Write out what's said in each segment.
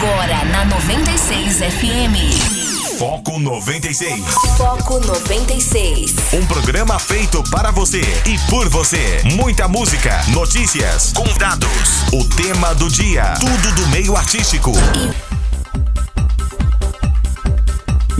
Agora na 96 FM. Foco 96. Foco 96. Um programa feito para você e por você. Muita música, notícias, convidados, o tema do dia, tudo do meio artístico.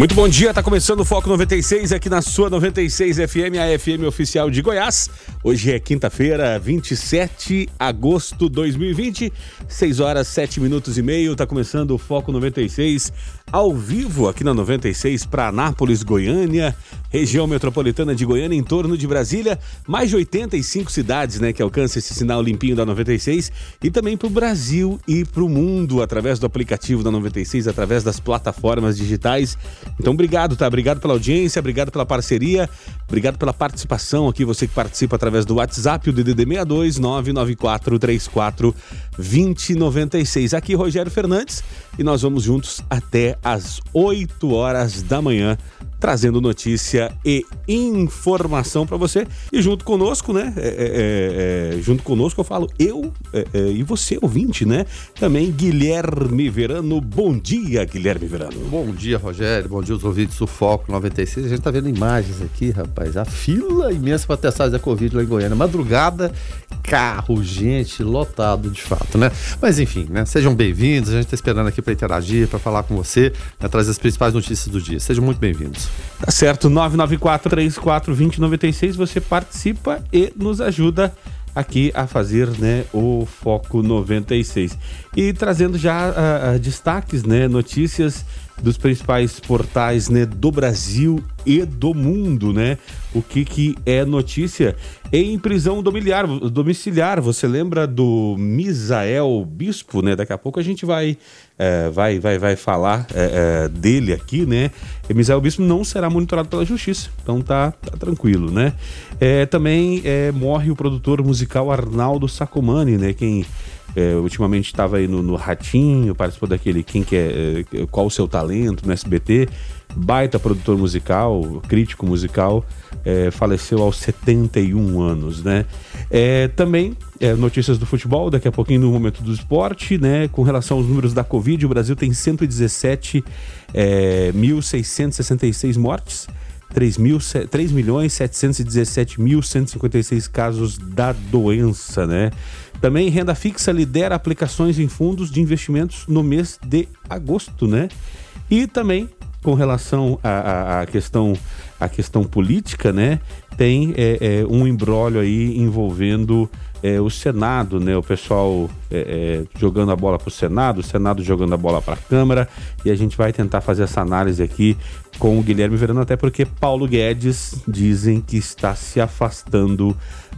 Muito bom dia, tá começando o Foco 96 aqui na sua 96 FM, a FM oficial de Goiás. Hoje é quinta-feira, 27 de agosto de 2020, 6 horas 7 minutos e meio. Tá começando o Foco 96 ao vivo aqui na 96 para Anápolis, Goiânia, região metropolitana de Goiânia, em torno de Brasília, mais de 85 cidades, né, que alcançam esse sinal limpinho da 96 e também para o Brasil e para o mundo através do aplicativo da 96, através das plataformas digitais. Então, obrigado, tá? Obrigado pela audiência, obrigado pela parceria, obrigado pela participação aqui, você que participa através do WhatsApp, o DDD 62 994 34 2096. Aqui Rogério Fernandes e nós vamos juntos até às 8 horas da manhã trazendo notícia e informação para você. E junto conosco, né? É, é, é, junto conosco eu falo eu é, é, e você, ouvinte, né? Também Guilherme Verano. Bom dia, Guilherme Verano. Bom dia, Rogério. Bom dia, os ouvintes do Foco 96. A gente tá vendo imagens aqui, rapaz. A fila imensa para testagem da Covid lá em Goiânia. Madrugada, carro, gente, lotado de fato, né? Mas enfim, né? Sejam bem-vindos. A gente tá esperando aqui para interagir, para falar com você, né? trazer as principais notícias do dia. Sejam muito bem-vindos. Tá certo, 994-34-2096, você participa e nos ajuda aqui a fazer né, o Foco 96. E trazendo já uh, destaques, né, notícias dos principais portais né, do Brasil e do mundo, né? O que, que é notícia? Em prisão domiciliar, domiciliar, você lembra do Misael Bispo, né? Daqui a pouco a gente vai, é, vai, vai, vai falar é, é, dele aqui, né? E Misael Bispo não será monitorado pela justiça, então tá, tá tranquilo, né? É, também é, morre o produtor musical Arnaldo Sacomani, né? Quem é, ultimamente estava aí no, no, Ratinho, participou daquele Quem quer, é, Qual o seu talento no SBT. Baita produtor musical, crítico musical, é, faleceu aos 71 anos, né? É, também é, notícias do futebol, daqui a pouquinho no momento do esporte, né? Com relação aos números da Covid, o Brasil tem 117.666 é, mortes. 3, mil, 3 milhões 717.156 casos da doença, né? Também renda fixa lidera aplicações em fundos de investimentos no mês de agosto, né? E também com relação à, questão à questão política, né? Tem é, é, um embrólio aí envolvendo é, o Senado, né? O pessoal é, é, jogando a bola para o Senado, o Senado jogando a bola para a Câmara, e a gente vai tentar fazer essa análise aqui com o Guilherme Verano, até porque Paulo Guedes dizem que está se afastando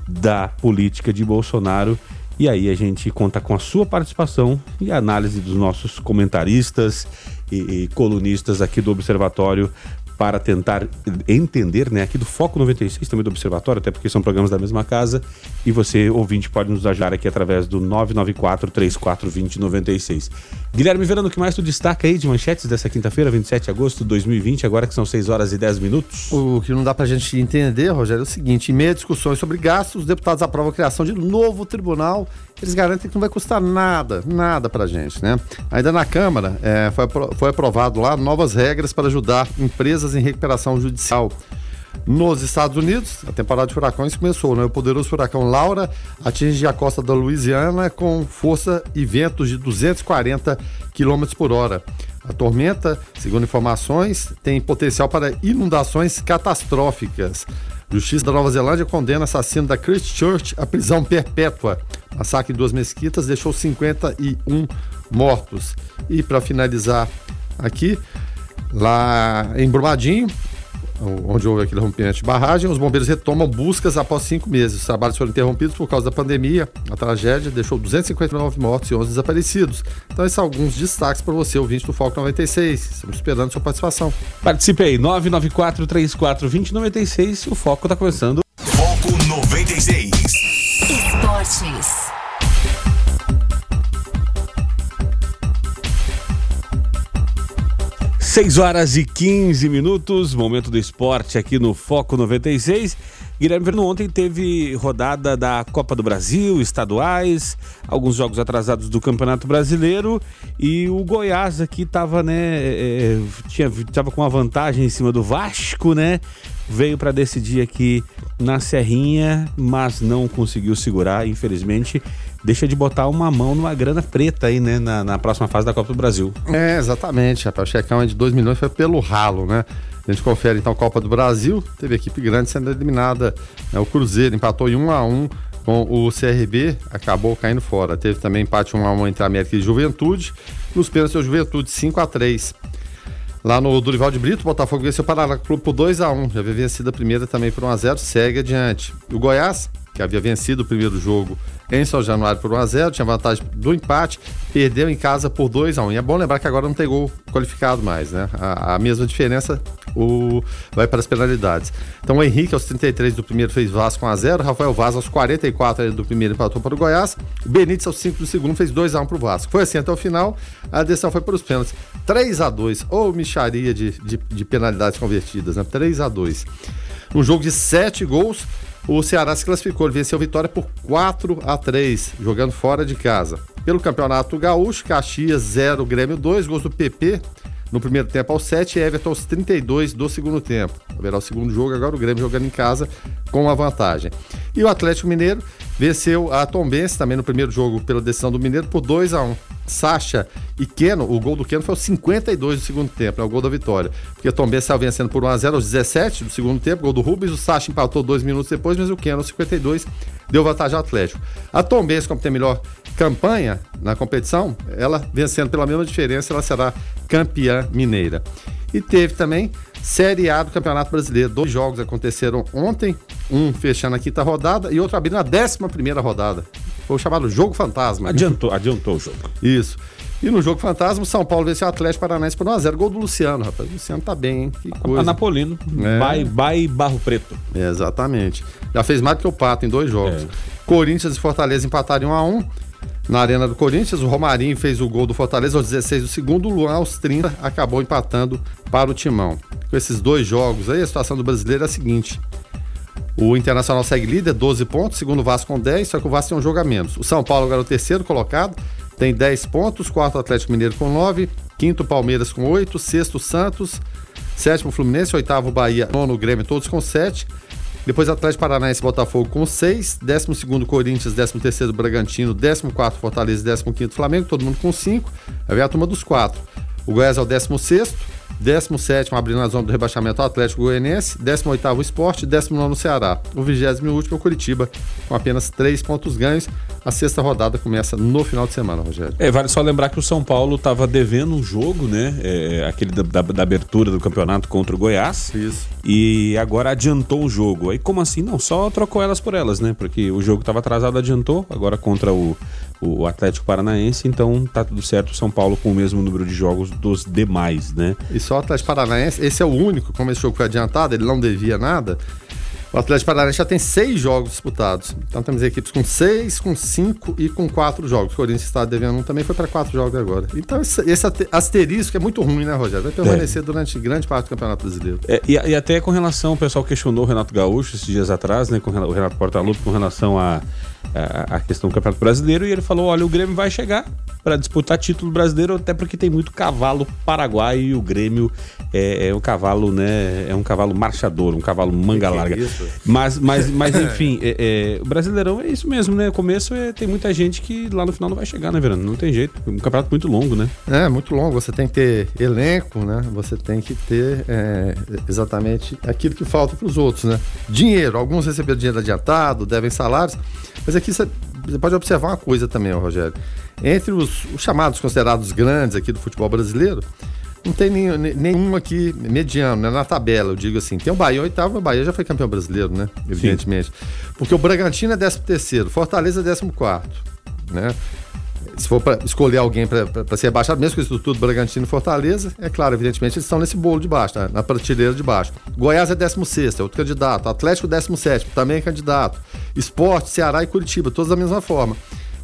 da política de Bolsonaro e aí a gente conta com a sua participação e a análise dos nossos comentaristas e, e colunistas aqui do Observatório para tentar entender, né, aqui do Foco 96, também do Observatório, até porque são programas da mesma casa, e você, ouvinte, pode nos ajudar aqui através do 994-3420-96. Guilherme Verano, o que mais tu destaca aí de manchetes dessa quinta-feira, 27 de agosto de 2020, agora que são 6 horas e 10 minutos? O que não dá pra gente entender, Rogério, é o seguinte, em meio a discussões sobre gastos, os deputados aprovam a criação de novo tribunal eles garantem que não vai custar nada, nada pra gente, né? Ainda na Câmara, é, foi, foi aprovado lá novas regras para ajudar empresas em recuperação judicial. Nos Estados Unidos, a temporada de furacões começou, né? O poderoso furacão Laura atinge a costa da Louisiana com força e ventos de 240 km por hora. A tormenta, segundo informações, tem potencial para inundações catastróficas. Justiça da Nova Zelândia condena assassino da Christchurch à prisão perpétua. Massacre em duas mesquitas deixou 51 mortos. E para finalizar aqui, lá em Brumadinho, onde houve aquele rompimento de barragem, os bombeiros retomam buscas após cinco meses. Os trabalhos foram interrompidos por causa da pandemia. A tragédia deixou 259 mortos e 11 desaparecidos. Então, esses são alguns destaques para você, ouvinte do Foco 96. Estamos esperando sua participação. Participe aí, 994 34 2096. O Foco está começando. 6 horas e 15 minutos, momento do esporte aqui no Foco 96. Guilherme Verno, ontem teve rodada da Copa do Brasil, estaduais, alguns jogos atrasados do Campeonato Brasileiro e o Goiás aqui tava, né, é, tinha, tava com uma vantagem em cima do Vasco, né? Veio para decidir aqui na Serrinha, mas não conseguiu segurar, infelizmente. Deixa de botar uma mão numa grana preta aí, né, na, na próxima fase da Copa do Brasil. É, exatamente, rapaz. O checão de 2 milhões foi pelo ralo, né? A gente confere então a Copa do Brasil, teve equipe grande sendo eliminada. Né? O Cruzeiro empatou em 1 a 1 com o CRB, acabou caindo fora. Teve também empate 1 a 1 entre América e Juventude. Nos pênaltis, o Juventude 5 a 3 Lá no Durival de Brito, o Botafogo venceu o Paraná Clube por 2 a 1 Já havia vencido a primeira também por 1 a 0 segue adiante. O Goiás, que havia vencido o primeiro jogo em São Januário por 1x0, tinha vantagem do empate, perdeu em casa por 2x1. E é bom lembrar que agora não tem gol qualificado mais, né? A, a mesma diferença o, vai para as penalidades. Então o Henrique, aos 33 do primeiro, fez Vasco 1x0, Rafael Vaz, aos 44 do primeiro, empatou para o Goiás, o Benítez, aos 5 do segundo, fez 2x1 para o Vasco. Foi assim até o final, a decisão foi para os pênaltis. 3x2, ou micharia de, de, de penalidades convertidas, né? 3x2. Um jogo de 7 gols, o Ceará se classificou, ele venceu a vitória por 4 a 3, jogando fora de casa. Pelo Campeonato Gaúcho, Caxias 0, Grêmio 2, gols do PP no primeiro tempo aos 7 e Everton aos 32 do segundo tempo. Haverá o segundo jogo, agora o Grêmio jogando em casa com uma vantagem. E o Atlético Mineiro venceu a Tombense também no primeiro jogo pela decisão do Mineiro por 2 a 1 Sacha e Keno, o gol do Keno foi aos 52 do segundo tempo, é né, o gol da vitória. Porque a Tombense saiu vencendo por 1x0 aos 17 do segundo tempo, gol do Rubens, o Sacha empatou dois minutos depois, mas o Keno aos 52 deu vantagem ao Atlético. A Tombense, como tem melhor campanha na competição, ela vencendo pela mesma diferença, ela será campeã mineira. E teve também Série A do Campeonato Brasileiro. Dois jogos aconteceram ontem, um fechando a quinta rodada e outro abrindo a décima primeira rodada. Foi o chamado Jogo Fantasma. Adiantou, adiantou o jogo. Isso. E no jogo fantasma, o São Paulo venceu o Atlético Paranaense por 1x0. Gol do Luciano, rapaz. O Luciano tá bem, hein? Que coisa. Anapolino. É. Vai, vai Barro Preto. É, exatamente. Já fez mais do que o Pato em dois jogos. É. Corinthians e Fortaleza empataram 1x1. Na Arena do Corinthians, o Romarinho fez o gol do Fortaleza aos 16 do segundo, o Luan aos 30 acabou empatando para o Timão. Com esses dois jogos aí, a situação do brasileiro é a seguinte: o Internacional segue líder, 12 pontos, segundo o Vasco com 10, só que o Vasco tem um jogo a menos. O São Paulo agora é o terceiro colocado, tem 10 pontos, quarto Atlético Mineiro com 9, quinto Palmeiras com 8, sexto Santos, sétimo Fluminense, oitavo Bahia, nono Grêmio, todos com 7. Depois Atlético Paranaense e Botafogo com 6, 12 Corinthians, 13 Bragantino, 14 Fortaleza e 15 Flamengo, todo mundo com 5. Aí vem a turma dos 4. O Goiás é o 16 17 abrindo a zona do rebaixamento o Atlético Goianiense, 18 o Esporte, 19 o Ceará. O 20 último é o Curitiba, com apenas 3 pontos ganhos. A sexta rodada começa no final de semana, Rogério. É, vale só lembrar que o São Paulo estava devendo um jogo, né? É, aquele da, da, da, abertura do campeonato contra o Goiás. Isso. E agora adiantou o jogo. Aí como assim? Não, só trocou elas por elas, né? Porque o jogo estava atrasado, adiantou. Agora contra o, o Atlético Paranaense, então tá tudo certo. São Paulo com o mesmo número de jogos dos demais, né? E só o Atlético Paranaense, esse é o único, como esse jogo foi adiantado, ele não devia nada. O Atlético Paranaense já tem seis jogos disputados. Então temos equipes com seis, com cinco e com quatro jogos. O Corinthians está devendo um também, foi para quatro jogos agora. Então esse, esse, asterisco é muito ruim, né, Rogério? Vai permanecer é. durante grande parte do Campeonato Brasileiro. É, e, e, até com relação, o pessoal questionou o Renato Gaúcho esses dias atrás, né, com o Renato Portaluppi, com relação a a, a questão do Campeonato Brasileiro e ele falou: olha, o Grêmio vai chegar para disputar título brasileiro, até porque tem muito cavalo paraguaio e o Grêmio é, é, um cavalo, né? É um cavalo marchador, um cavalo manga que larga. Que é mas, mas, mas enfim, é, é, o Brasileirão é isso mesmo, né? O começo é, tem muita gente que lá no final não vai chegar, né, Verano? Não tem jeito. É um campeonato muito longo, né? É, muito longo. Você tem que ter elenco, né? Você tem que ter é, exatamente aquilo que falta para os outros, né? Dinheiro. Alguns receberam dinheiro adiantado, devem salários. Mas aqui você pode observar uma coisa também, Rogério. Entre os, os, chamados considerados grandes aqui do futebol brasileiro, não tem nenhum, nenhum aqui mediano, né? Na tabela, eu digo assim. Tem o Bahia, o oitavo, o Bahia já foi campeão brasileiro, né? Evidentemente. Sim. Porque o Bragantino é 13 terceiro, Fortaleza é 14 quarto, né? Se for para escolher alguém para ser rebaixado, mesmo com isso tudo, Bragantino e Fortaleza, é claro, evidentemente, eles estão nesse bolo de baixo, na prateleira de baixo. Goiás é 16, é outro candidato. Atlético 17, também é candidato. Esporte, Ceará e Curitiba, todos da mesma forma.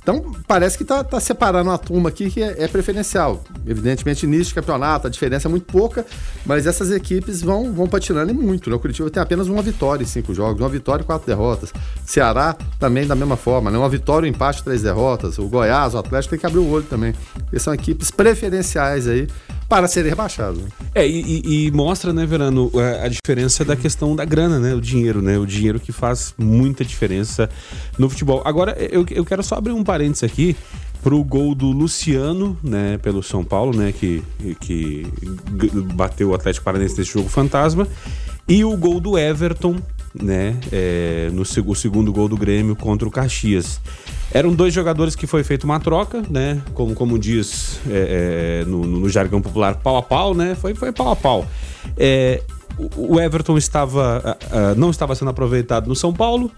Então, parece que está tá separando uma turma aqui que é, é, preferencial. Evidentemente, início de campeonato, a diferença é muito pouca, mas essas equipes vão, vão patinando e muito. Né? O Curitiba tem apenas uma vitória em cinco jogos, uma vitória e quatro derrotas. Ceará também da mesma forma, né? uma vitória, um empate, três derrotas. O Goiás, o Atlético tem que abrir o olho também. Eles são equipes preferenciais aí para serem rebaixados. Né? É, e, e, mostra, né, Verano, a, a, diferença da questão da grana, né? O dinheiro, né? O dinheiro que faz muita diferença no futebol. Agora, eu, eu quero só abrir um parênteses aqui pro gol do Luciano, né, pelo São Paulo, né, que, que bateu o Atlético Paranaense nesse jogo fantasma, e o gol do Everton, né, é, no o segundo gol do Grêmio contra o Caxias. Eram dois jogadores que foi feita uma troca, né? Como, como diz é, é, no, no, jargão popular, pau a pau, né? Foi, foi pau a pau. É, o Everton estava, não estava sendo aproveitado no São Paulo,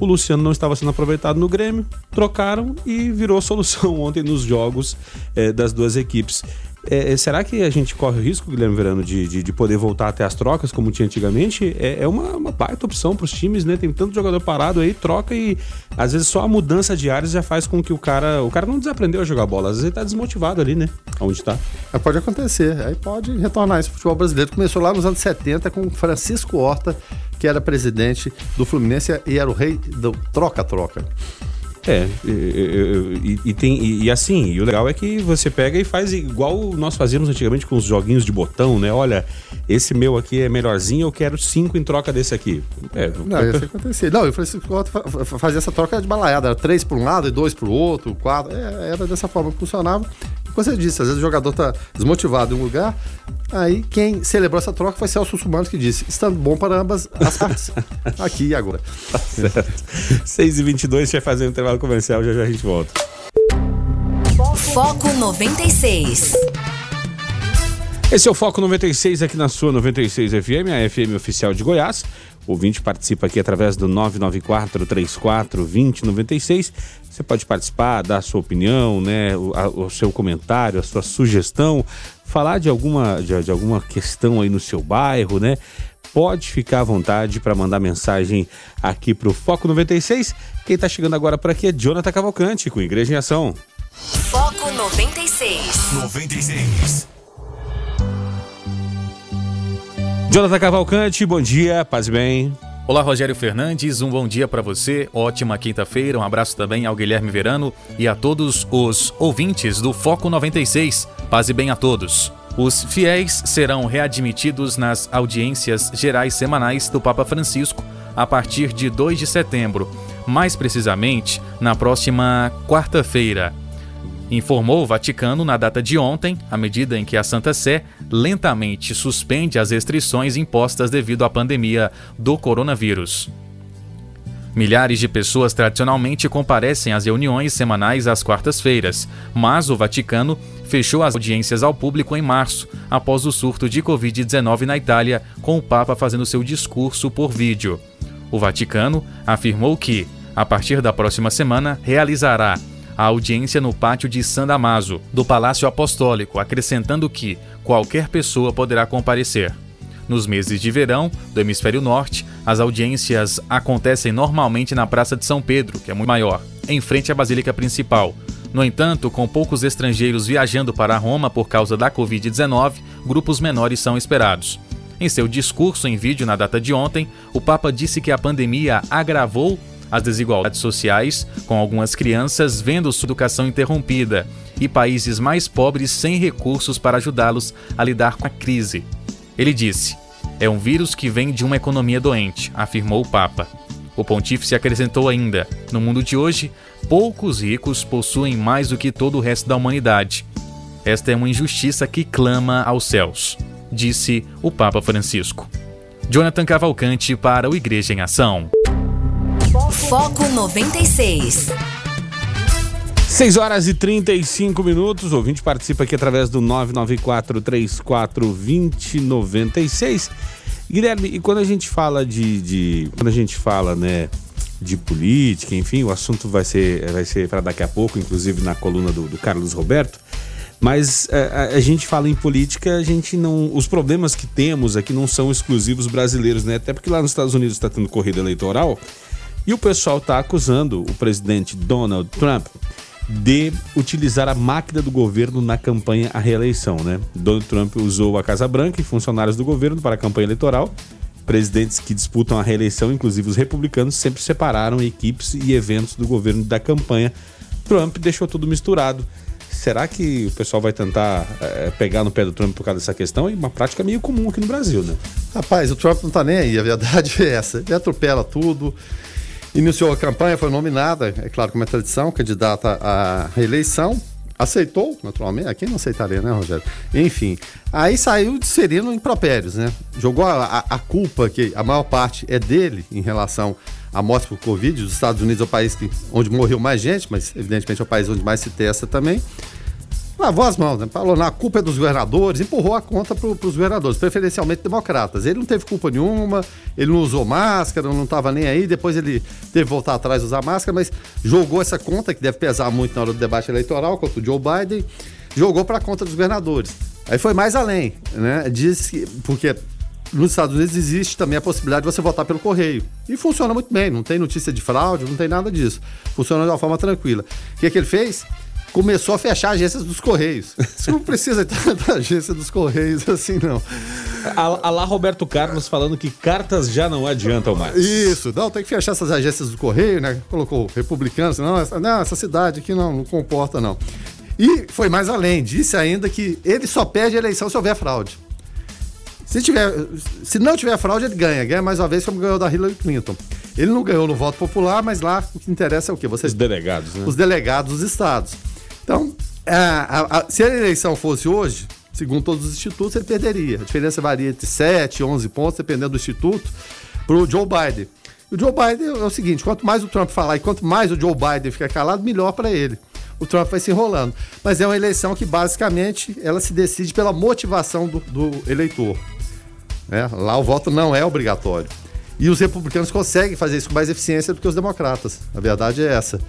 o Luciano não estava sendo aproveitado no Grêmio, trocaram e virou solução ontem nos jogos é, das duas equipes. É, é, será que a gente corre o risco, Guilherme Verano, de, de, de poder voltar até as trocas como tinha antigamente? É, é uma, uma baita opção para os times, né? Tem tanto jogador parado aí, troca e às vezes só a mudança de áreas já faz com que o cara. O cara não desaprendeu a jogar bola, às vezes ele tá desmotivado ali, né? Onde tá. É, pode acontecer. Aí pode retornar esse futebol brasileiro. Começou lá nos anos 70 com Francisco Horta, que era presidente do Fluminense e era o rei do troca-troca. É, e, e, e tem, e, e, assim, e o legal é que você pega e faz igual nós fazíamos antigamente com os joguinhos de botão, né? Olha, esse meu aqui é melhorzinho, eu quero cinco em troca desse aqui. É, não, eu... isso. Não, eu fazia essa troca de balaiada, era três para um lado e dois para o outro, quatro, é, era dessa forma que funcionava. Como você disse, às vezes o jogador tá desmotivado em um lugar, aí quem celebrou essa troca foi Celso Sumanos que disse, estando bom para ambas as partes, aqui e agora. Tá certo. 6h22, a gente vai fazer um intervalo comercial, já já a gente volta. Foco 96. Esse é o Foco 96 aqui na sua 96 FM, a FM oficial de Goiás. O ouvinte participa aqui através do 994 34 2096. Você pode participar, dar a sua opinião, né, o, a, o seu comentário, a sua sugestão, falar de alguma, de, de alguma questão aí no seu bairro, né? Pode ficar à vontade para mandar mensagem aqui para o Foco 96. Quem está chegando agora por aqui é Jonathan Cavalcante, com Igreja em Ação. Foco 96. 96. Jonathan Cavalcante, bom dia, paz e bem. Olá, Rogério Fernandes, um bom dia para você, ótima quinta-feira, um abraço também ao Guilherme Verano e a todos os ouvintes do Foco 96. Paz e bem a todos. Os fiéis serão readmitidos nas audiências gerais semanais do Papa Francisco a partir de 2 de setembro, mais precisamente na próxima quarta-feira informou o Vaticano na data de ontem, à medida em que a Santa Sé lentamente suspende as restrições impostas devido à pandemia do coronavírus. Milhares de pessoas tradicionalmente comparecem às reuniões semanais às quartas-feiras, mas o Vaticano fechou as audiências ao público em março, após o surto de Covid-19 na Itália, com o Papa fazendo seu discurso por vídeo. O Vaticano afirmou que, a partir da próxima semana, realizará a audiência no pátio de San Damaso, do Palácio Apostólico, acrescentando que qualquer pessoa poderá comparecer. Nos meses de verão do hemisfério norte, as audiências acontecem normalmente na Praça de São Pedro, que é muito maior, em frente à Basílica Principal. No entanto, com poucos estrangeiros viajando para Roma por causa da Covid-19, grupos menores são esperados. Em seu discurso em vídeo na data de ontem, o Papa disse que a pandemia agravou as desigualdades sociais, com algumas crianças vendo sua educação interrompida e países mais pobres sem recursos para ajudá-los a lidar com a crise. Ele disse: É um vírus que vem de uma economia doente, afirmou o Papa. O pontífice acrescentou ainda: No mundo de hoje, poucos ricos possuem mais do que todo o resto da humanidade. Esta é uma injustiça que clama aos céus, disse o Papa Francisco. Jonathan Cavalcante para o Igreja em Ação. Foco 96. 6 horas e 35 minutos. O ouvinte participa aqui através do 994 34 2096. Guilherme, e quando a gente fala de, de, quando a gente fala, né, de política, enfim, o assunto vai ser vai ser para daqui a pouco, inclusive na coluna do, do Carlos Roberto. Mas é, a, a, gente fala em política, a gente não. Os problemas que temos aqui não são exclusivos brasileiros, né? Até porque lá nos Estados Unidos está tendo corrida eleitoral e o pessoal está acusando o presidente Donald Trump de utilizar a máquina do governo na campanha à reeleição, né? Donald Trump usou a Casa Branca e funcionários do governo para a campanha eleitoral. Presidentes que disputam a reeleição, inclusive os republicanos, sempre separaram equipes e eventos do governo da campanha. Trump deixou tudo misturado. Será que o pessoal vai tentar é, pegar no pé do Trump por causa dessa questão? É uma prática meio comum aqui no Brasil, né? Rapaz, o Trump não tá nem aí, a verdade é essa. Ele atropela tudo. Iniciou a campanha, foi nominada, é claro, como é tradição, candidata à reeleição. Aceitou, naturalmente. Aqui não aceitaria, né, Rogério? Enfim. Aí saiu desferindo impropérios, né? Jogou a, a, a, culpa, que a maior parte é dele em relação à morte por Covid. Os Estados Unidos é o país que, onde morreu mais gente, mas evidentemente é o país onde mais se testa também lavou as mãos, né? falou, na culpa é dos governadores, empurrou a conta para os governadores, preferencialmente democratas. Ele não teve culpa nenhuma, ele não usou máscara, não estava nem aí, depois ele teve que voltar atrás usar máscara, mas jogou essa conta, que deve pesar muito na hora do debate eleitoral, contra o Joe Biden, jogou para a conta dos governadores. Aí foi mais além, né? Diz que, porque nos Estados Unidos existe também a possibilidade de você votar pelo correio. E funciona muito bem, não tem notícia de fraude, não tem nada disso. Funciona de uma forma tranquila. O que, é que ele fez? Começou a fechar agências dos Correios. Você não precisa da agência dos Correios assim, não. A, a lá Roberto Carlos falando que cartas já não adiantam mais. Isso, não, tem que fechar essas agências do Correio, né? Colocou republicanos, não, essa, não, essa cidade aqui não, não comporta, não. E foi mais além, disse ainda que ele só perde a eleição se houver fraude. Se, tiver, se não tiver fraude, ele ganha. Ganha mais uma vez como ganhou da Hillary Clinton. Ele não ganhou no voto popular, mas lá o que interessa é o quê? Você, Os delegados, né? Os delegados dos estados. Então, a, a, a, se a eleição fosse hoje, segundo todos os institutos, ele perderia. A diferença varia entre 7 e 11 pontos, dependendo do instituto, para o Joe Biden. E o Joe Biden é o seguinte: quanto mais o Trump falar e quanto mais o Joe Biden ficar calado, melhor para ele. O Trump vai se enrolando. Mas é uma eleição que basicamente ela se decide pela motivação do, do eleitor. É, lá o voto não é obrigatório. E os republicanos conseguem fazer isso com mais eficiência do que os democratas. A verdade é essa.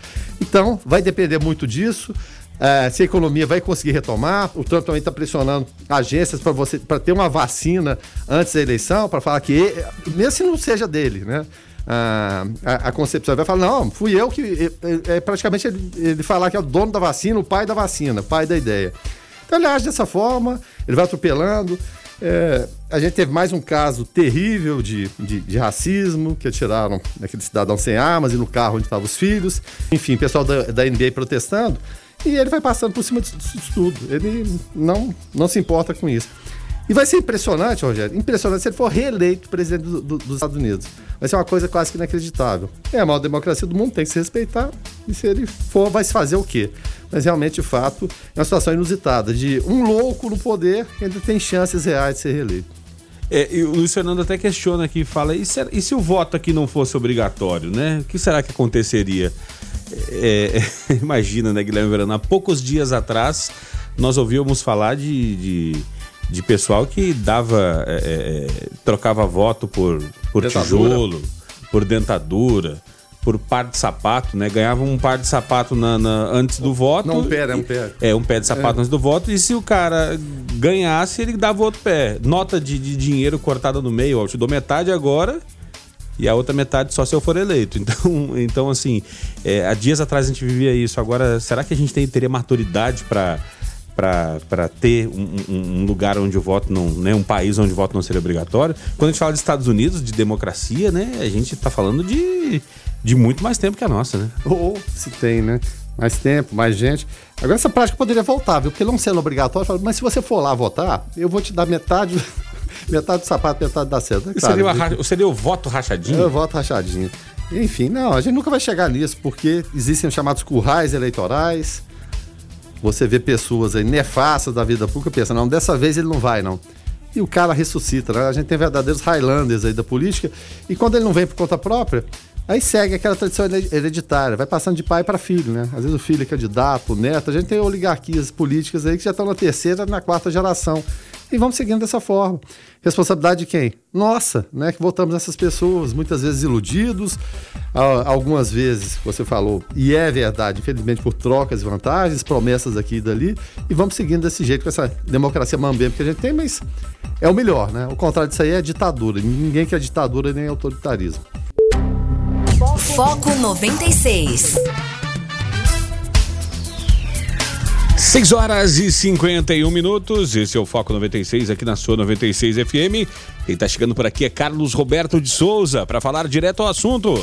Então, vai depender muito disso é, se a economia vai conseguir retomar. O Trump também está pressionando agências para você para ter uma vacina antes da eleição, para falar que, mesmo se não seja dele, né? a, a, concepção vai falar, não, fui eu que. É, é, praticamente ele, ele falar que é o dono da vacina, o pai da vacina, pai da ideia. Então ele age dessa forma, ele vai atropelando. É, a gente teve mais um caso terrível de, de, de, racismo, que atiraram aquele cidadão sem armas e no carro onde estavam os filhos. Enfim, pessoal da, da NBA protestando. E ele vai passando por cima disso tudo. Ele não, não se importa com isso. E vai ser impressionante, Rogério, impressionante se ele for reeleito presidente do, do, dos Estados Unidos. Vai ser uma coisa quase que inacreditável. É a maior democracia do mundo, tem que se respeitar. E se ele for, vai se fazer o quê? Mas realmente, de fato, é uma situação inusitada de um louco no poder ainda tem chances reais de ser reeleito. É, o Luiz Fernando até questiona aqui, fala, e se, e se o voto aqui não fosse obrigatório, né? O que será que aconteceria? É, imagina, né, Guilherme Verano? Há poucos dias atrás, nós ouvíamos falar de, de, de pessoal que dava. É, é, é trocava voto por, por tijolo, por dentadura por par de sapato, né? Ganhava um par de sapato na, na antes do voto. Não, um pé, é um pé. É, um pé de sapato é. antes do voto. E se o cara ganhasse, ele dava outro pé. Nota de, de dinheiro cortada no meio, ó, eu te dou metade agora e a outra metade só se eu for eleito. Então, então assim, é, há dias atrás a gente vivia isso. Agora, será que a gente tem, teria maturidade para para ter um, um, lugar onde o voto não, né, um país onde o voto não seria obrigatório. Quando a gente fala de Estados Unidos, de democracia, né, a gente está falando de, de muito mais tempo que a nossa, né? Ou se tem, né? Mais tempo, mais gente. Agora essa prática poderia voltar, viu? Porque não sendo obrigatório, mas se você for lá votar, eu vou te dar metade metade do sapato, metade da seda. Claro, seria, ra... seria, o voto rachadinho? É o voto rachadinho. Enfim, não, a gente nunca vai chegar nisso, porque existem os chamados currais eleitorais. Você vê pessoas aí nefastas da vida pública pensa, não, dessa vez ele não vai, não. E o cara ressuscita, né? A gente tem verdadeiros Highlanders aí da política, e quando ele não vem por conta própria, Aí segue aquela tradição hereditária, vai passando de pai para filho, né? Às vezes o filho é candidato, o neto. A gente tem oligarquias políticas aí que já estão na terceira, na quarta geração. E vamos seguindo dessa forma. Responsabilidade de quem? Nossa, né? Que votamos essas pessoas, muitas vezes iludidos, algumas vezes, você falou, e é verdade, infelizmente por trocas e vantagens, promessas aqui e dali, e vamos seguindo desse jeito com essa democracia mambembe que a gente tem, mas é o melhor, né? O contrário disso aí é ditadura. Ninguém quer ditadura nem autoritarismo. Foco 96. 6 horas e 51 minutos. Esse é o Foco 96 aqui na sua 96 FM. Quem está chegando por aqui é Carlos Roberto de Souza para falar direto ao assunto.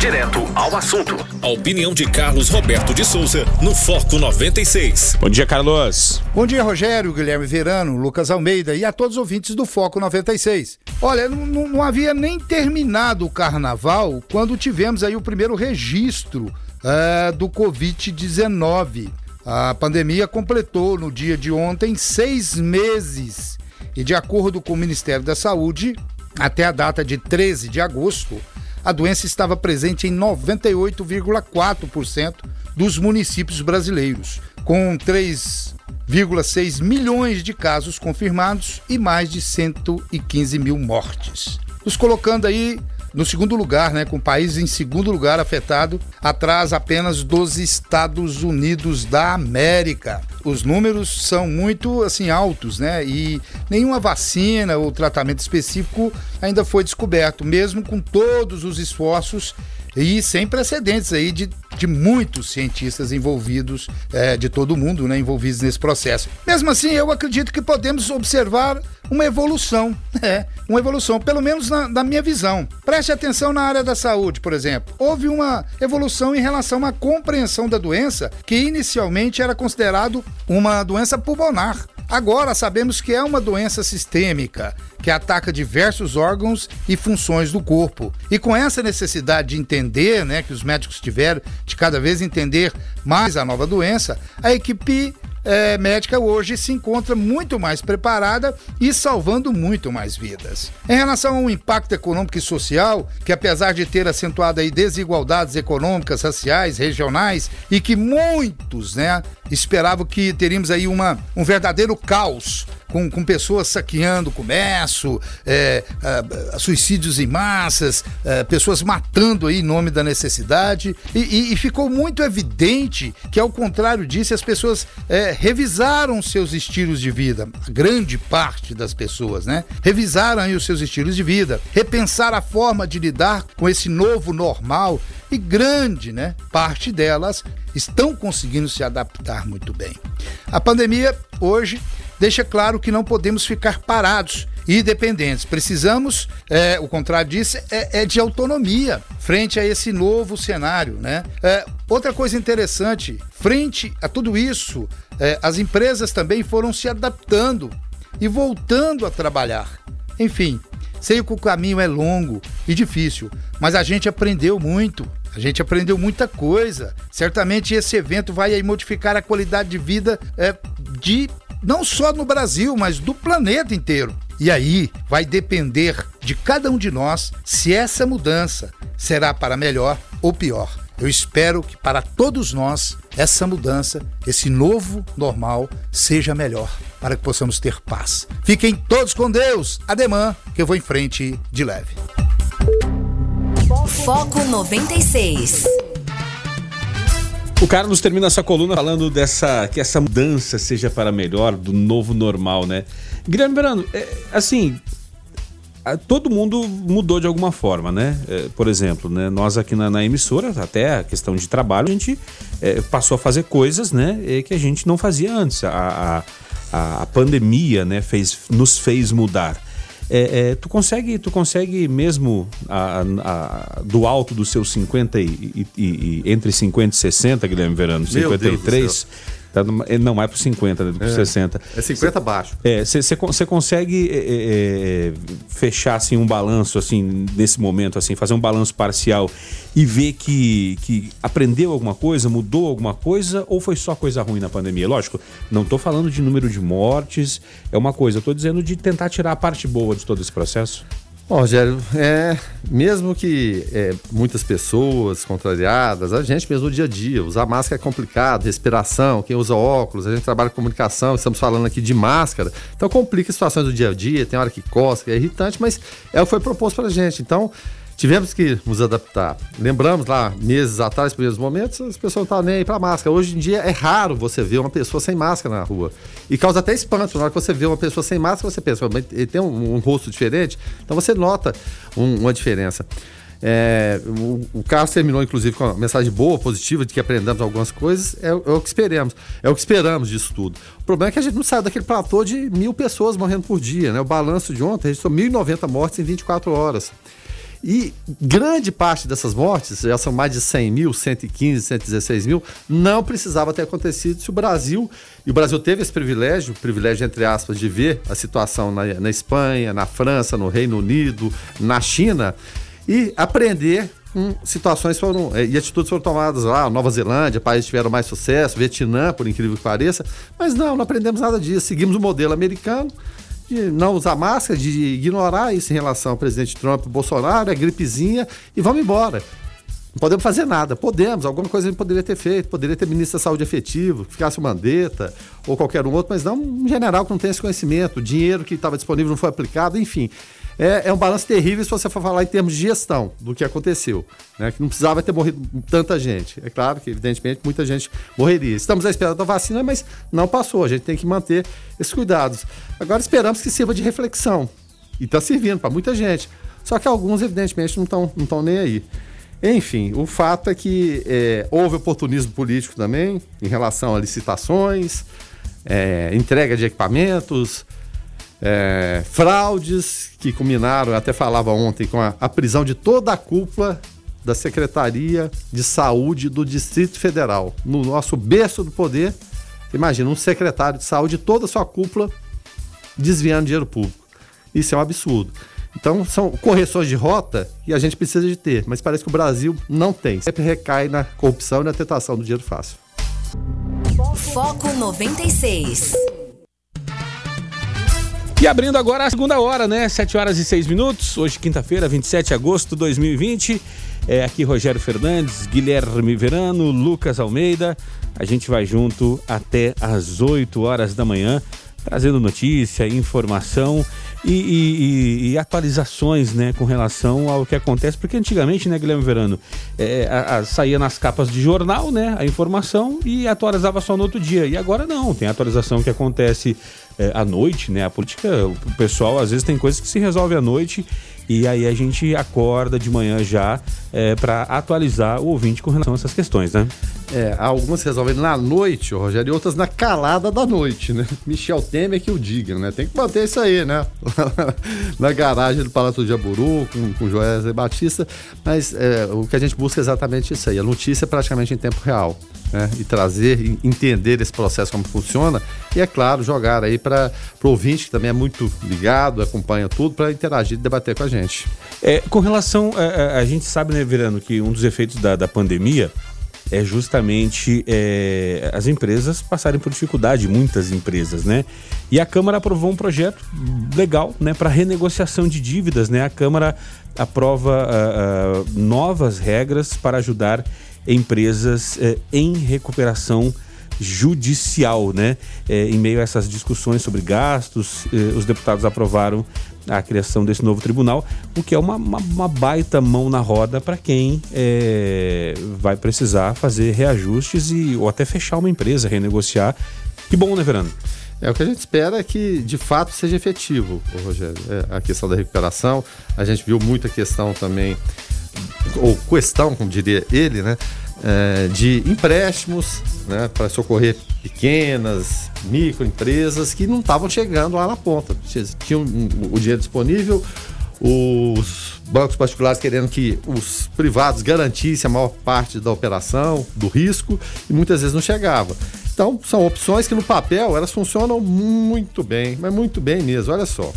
Direto ao assunto. A opinião de Carlos Roberto de Souza no Foco 96. Bom dia, Carlos. Bom dia, Rogério, Guilherme Verano, Lucas Almeida e a todos os ouvintes do Foco 96. Olha, não, não havia nem terminado o carnaval quando tivemos aí o primeiro registro é, do Covid-19. A pandemia completou no dia de ontem seis meses e, de acordo com o Ministério da Saúde, até a data de 13 de agosto, a doença estava presente em 98,4% dos municípios brasileiros, com 3,6 milhões de casos confirmados e mais de 115 mil mortes. Nos colocando aí no segundo lugar, né, com o país em segundo lugar afetado, atrás apenas dos Estados Unidos da América. Os números são muito assim altos, né? E nenhuma vacina ou tratamento específico ainda foi descoberto, mesmo com todos os esforços e sem precedentes aí de, de muitos cientistas envolvidos é, de todo mundo, né, envolvidos nesse processo. Mesmo assim, eu acredito que podemos observar uma evolução, é, uma evolução, pelo menos na, na, minha visão. Preste atenção na área da saúde, por exemplo. Houve uma evolução em relação à compreensão da doença, que inicialmente era considerado uma doença pulmonar. Agora sabemos que é uma doença sistêmica que ataca diversos órgãos e funções do corpo. E com essa necessidade de entender, né, que os médicos tiveram, de cada vez entender mais a nova doença, a equipe é, médica hoje se encontra muito mais preparada e salvando muito mais vidas. Em relação ao impacto econômico e social, que apesar de ter acentuado aí desigualdades econômicas, raciais, regionais e que muitos, né, esperavam que teríamos aí uma, um verdadeiro caos com, com pessoas saqueando comércio, é, é, suicídios em massas, é, pessoas matando aí em nome da necessidade. E, e, e, ficou muito evidente que, ao contrário disso, as pessoas é, revisaram seus estilos de vida. A grande parte das pessoas, né? Revisaram aí os seus estilos de vida, repensar a forma de lidar com esse novo normal e grande, né, parte delas estão conseguindo se adaptar muito bem. A pandemia hoje deixa claro que não podemos ficar parados e dependentes. Precisamos, é, o contrário disso, é, é, de autonomia frente a esse novo cenário. Né? É, outra coisa interessante, frente a tudo isso, é, as empresas também foram se adaptando e voltando a trabalhar. Enfim, sei que o caminho é longo e difícil, mas a gente aprendeu muito. A gente aprendeu muita coisa. Certamente esse evento vai modificar a qualidade de vida é, de não só no Brasil, mas do planeta inteiro. E aí vai depender de cada um de nós se essa mudança será para melhor ou pior. Eu espero que para todos nós essa mudança, esse novo normal, seja melhor, para que possamos ter paz. Fiquem todos com Deus. Ademã, que eu vou em frente de leve. Foco 96. O Carlos termina essa coluna falando dessa que essa mudança seja para melhor, do novo normal, né? Guilherme Verano, é, assim, todo mundo mudou de alguma forma, né? É, por exemplo, né, nós aqui na, na, emissora, até a questão de trabalho, a gente é, passou a fazer coisas, né, que a gente não fazia antes. A, a, a pandemia, né, fez, nos fez mudar. É, é, tu consegue, tu consegue mesmo a, a, do alto dos seus 50 e, e, e, entre 50 e 60, Guilherme Verano, 53, Tá numa, não mais para 50, né, que é, 60. É 50 abaixo. É, você consegue é, é, fechar assim, um balanço assim nesse momento, assim, fazer um balanço parcial e ver que, que aprendeu alguma coisa, mudou alguma coisa ou foi só coisa ruim na pandemia? Lógico, não estou falando de número de mortes, é uma coisa, eu estou dizendo de tentar tirar a parte boa de todo esse processo. Bom, Rogério, é, mesmo que é, muitas pessoas contrariadas, a gente mesmo no dia a dia, usar máscara é complicado, respiração, quem usa óculos, a gente trabalha com comunicação, estamos falando aqui de máscara, então complica situações do dia a dia, tem hora que costa, é irritante, mas é o que foi proposto para a gente. Então, Tivemos que nos adaptar. Lembramos lá, meses atrás, primeiros momentos, as pessoas não estavam nem aí para máscara. Hoje em dia é raro você ver uma pessoa sem máscara na rua. E causa até espanto. Na hora que você vê uma pessoa sem máscara, você pensa, ele tem um, um rosto diferente. Então você nota um, uma diferença. É, o, o terminou, inclusive, com uma mensagem boa, positiva, de que aprendemos algumas coisas. É, é, o que esperamos. É o que esperamos disso tudo. O problema é que a gente não sai daquele platô de mil pessoas morrendo por dia. Né? O balanço de ontem registrou 1.090 mortes em 24 horas. E grande parte dessas mortes, já são mais de 100 mil, 115, 116 mil, não precisava ter acontecido se o Brasil, e o Brasil teve esse privilégio, privilégio entre aspas, de ver a situação na, na Espanha, na França, no Reino Unido, na China, e aprender com situações foram eh, e atitudes foram tomadas lá, Nova Zelândia, países tiveram mais sucesso, Vietnã, por incrível que pareça, mas não, não aprendemos nada disso. Seguimos o modelo americano de não usar máscara, de ignorar isso em relação ao presidente Trump, Bolsonaro, a gripezinha e vamos embora. Não podemos fazer nada. Podemos, alguma coisa a gente poderia ter feito. Poderia ter ministro da saúde efetivo, que ficasse o Mandetta ou qualquer um outro, mas não um general que não tem esse conhecimento. O dinheiro que estava disponível não foi aplicado, enfim é, é um balanço terrível se você for falar em termos de gestão do que aconteceu. Né? Que não precisava ter morrido tanta gente. É claro que, evidentemente, muita gente morreria. Estamos à espera da vacina, mas não passou. A gente tem que manter esses cuidados. Agora esperamos que sirva de reflexão. E está servindo para muita gente. Só que alguns, evidentemente, não estão não nem aí. Enfim, o fato é que é, houve oportunismo político também em relação a licitações, é, entrega de equipamentos, é, fraudes que culminaram, até falava ontem, com a, a prisão de toda a cúpula da Secretaria de Saúde do Distrito Federal. No nosso berço do poder, imagina, um secretário de saúde, toda a sua cúpula desviando dinheiro público. Isso é um absurdo. Então, são correções de rota que a gente precisa de ter, mas parece que o Brasil não tem. Sempre recai na corrupção e na tentação do dinheiro fácil. Foco 96. E abrindo agora a segunda hora, né? 7 horas e 6 minutos. Hoje, quinta-feira, 27 de agosto de 2020. É aqui Rogério Fernandes, Guilherme Verano, Lucas Almeida. A gente vai junto até às 8 horas da manhã, trazendo notícia, informação e, e, e, atualizações né, com relação ao que acontece, porque antigamente, né, Guilherme Verano, é, a, a, saía nas capas de jornal né, a informação e atualizava só no outro dia. E agora não, tem atualização que acontece é, à noite, né? A política, o pessoal às vezes tem coisas que se resolve à noite e aí a gente acorda de manhã já é, para atualizar o ouvinte com relação a essas questões, né? É, algumas resolvem na noite, Rogério, e outras na calada da noite, né? Michel Temer que o diga, né? Tem que manter isso aí, né? na garagem do Palácio do Jaburu, com, com Joé Batista, mas é, o que a gente busca é exatamente isso aí, a notícia praticamente em tempo real. Né, e trazer, entender esse processo como funciona e é claro jogar aí para o ouvinte que também é muito ligado, acompanha tudo para interagir e debater com a gente. É, com relação a, a, a, gente sabe né, Verano, que um dos efeitos da, da pandemia é justamente é, as empresas passarem por dificuldade, muitas empresas, né? E a Câmara aprovou um projeto legal, né, para renegociação de dívidas, né? A Câmara aprova uh, uh, novas regras para ajudar empresas uh, em recuperação judicial, né? É, em meio a essas discussões sobre gastos, os deputados aprovaram a criação desse novo tribunal, o que é uma, uma, uma baita mão na roda para quem é, vai precisar fazer reajustes e, ou até fechar uma empresa, renegociar. Que bom, né, Verano? É, o que a gente espera é que de fato seja efetivo, Rogério. É, a questão da recuperação, a gente viu muita questão também, ou questão, como diria ele, né? É, de empréstimos né, para socorrer pequenas, microempresas que não estavam chegando lá na ponta. Tinham o dinheiro disponível, os bancos particulares querendo que os privados garantissem a maior parte da operação, do risco, e muitas vezes não chegava. Então, são opções que no papel elas funcionam muito bem, mas muito bem mesmo. Olha só.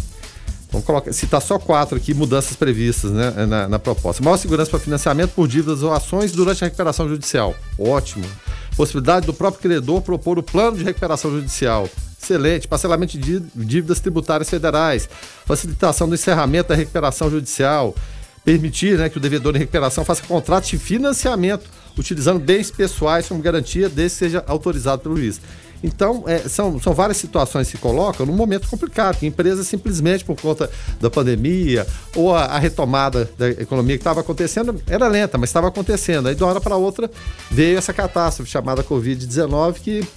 Vamos colocar, citar só quatro aqui, mudanças previstas né, na, na proposta. Maior segurança para financiamento por dívidas ou ações durante a recuperação judicial. Ótimo. Possibilidade do próprio credor propor o plano de recuperação judicial. Excelente. Parcelamento de dívidas tributárias federais. Facilitação do encerramento da recuperação judicial. Permitir né, que o devedor em recuperação faça contratos de financiamento utilizando bens pessoais como garantia desde que seja autorizado pelo juiz. Então, é, são, são várias situações que se colocam num momento complicado, que empresas simplesmente por conta da pandemia ou a, a retomada da economia que estava acontecendo era lenta, mas estava acontecendo. Aí de uma hora para outra veio essa catástrofe chamada Covid-19 que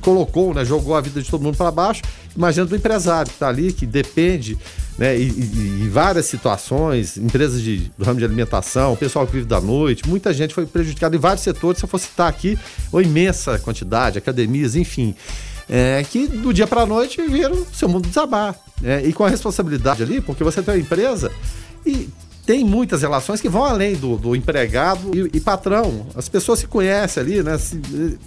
colocou, né, jogou a vida de todo mundo para baixo. Imagina do empresário que está ali, que depende né? E, e, e várias situações, empresas de, do ramo de alimentação, pessoal que vive da noite, muita gente foi prejudicada em vários setores. Se eu for citar aqui, uma imensa quantidade, academias, enfim. É, que do dia para a noite viram seu mundo desabar. Né? E com a responsabilidade ali, porque você tem uma empresa e tem muitas relações que vão além do, do empregado e, e, patrão. As pessoas se conhecem ali, né? Se,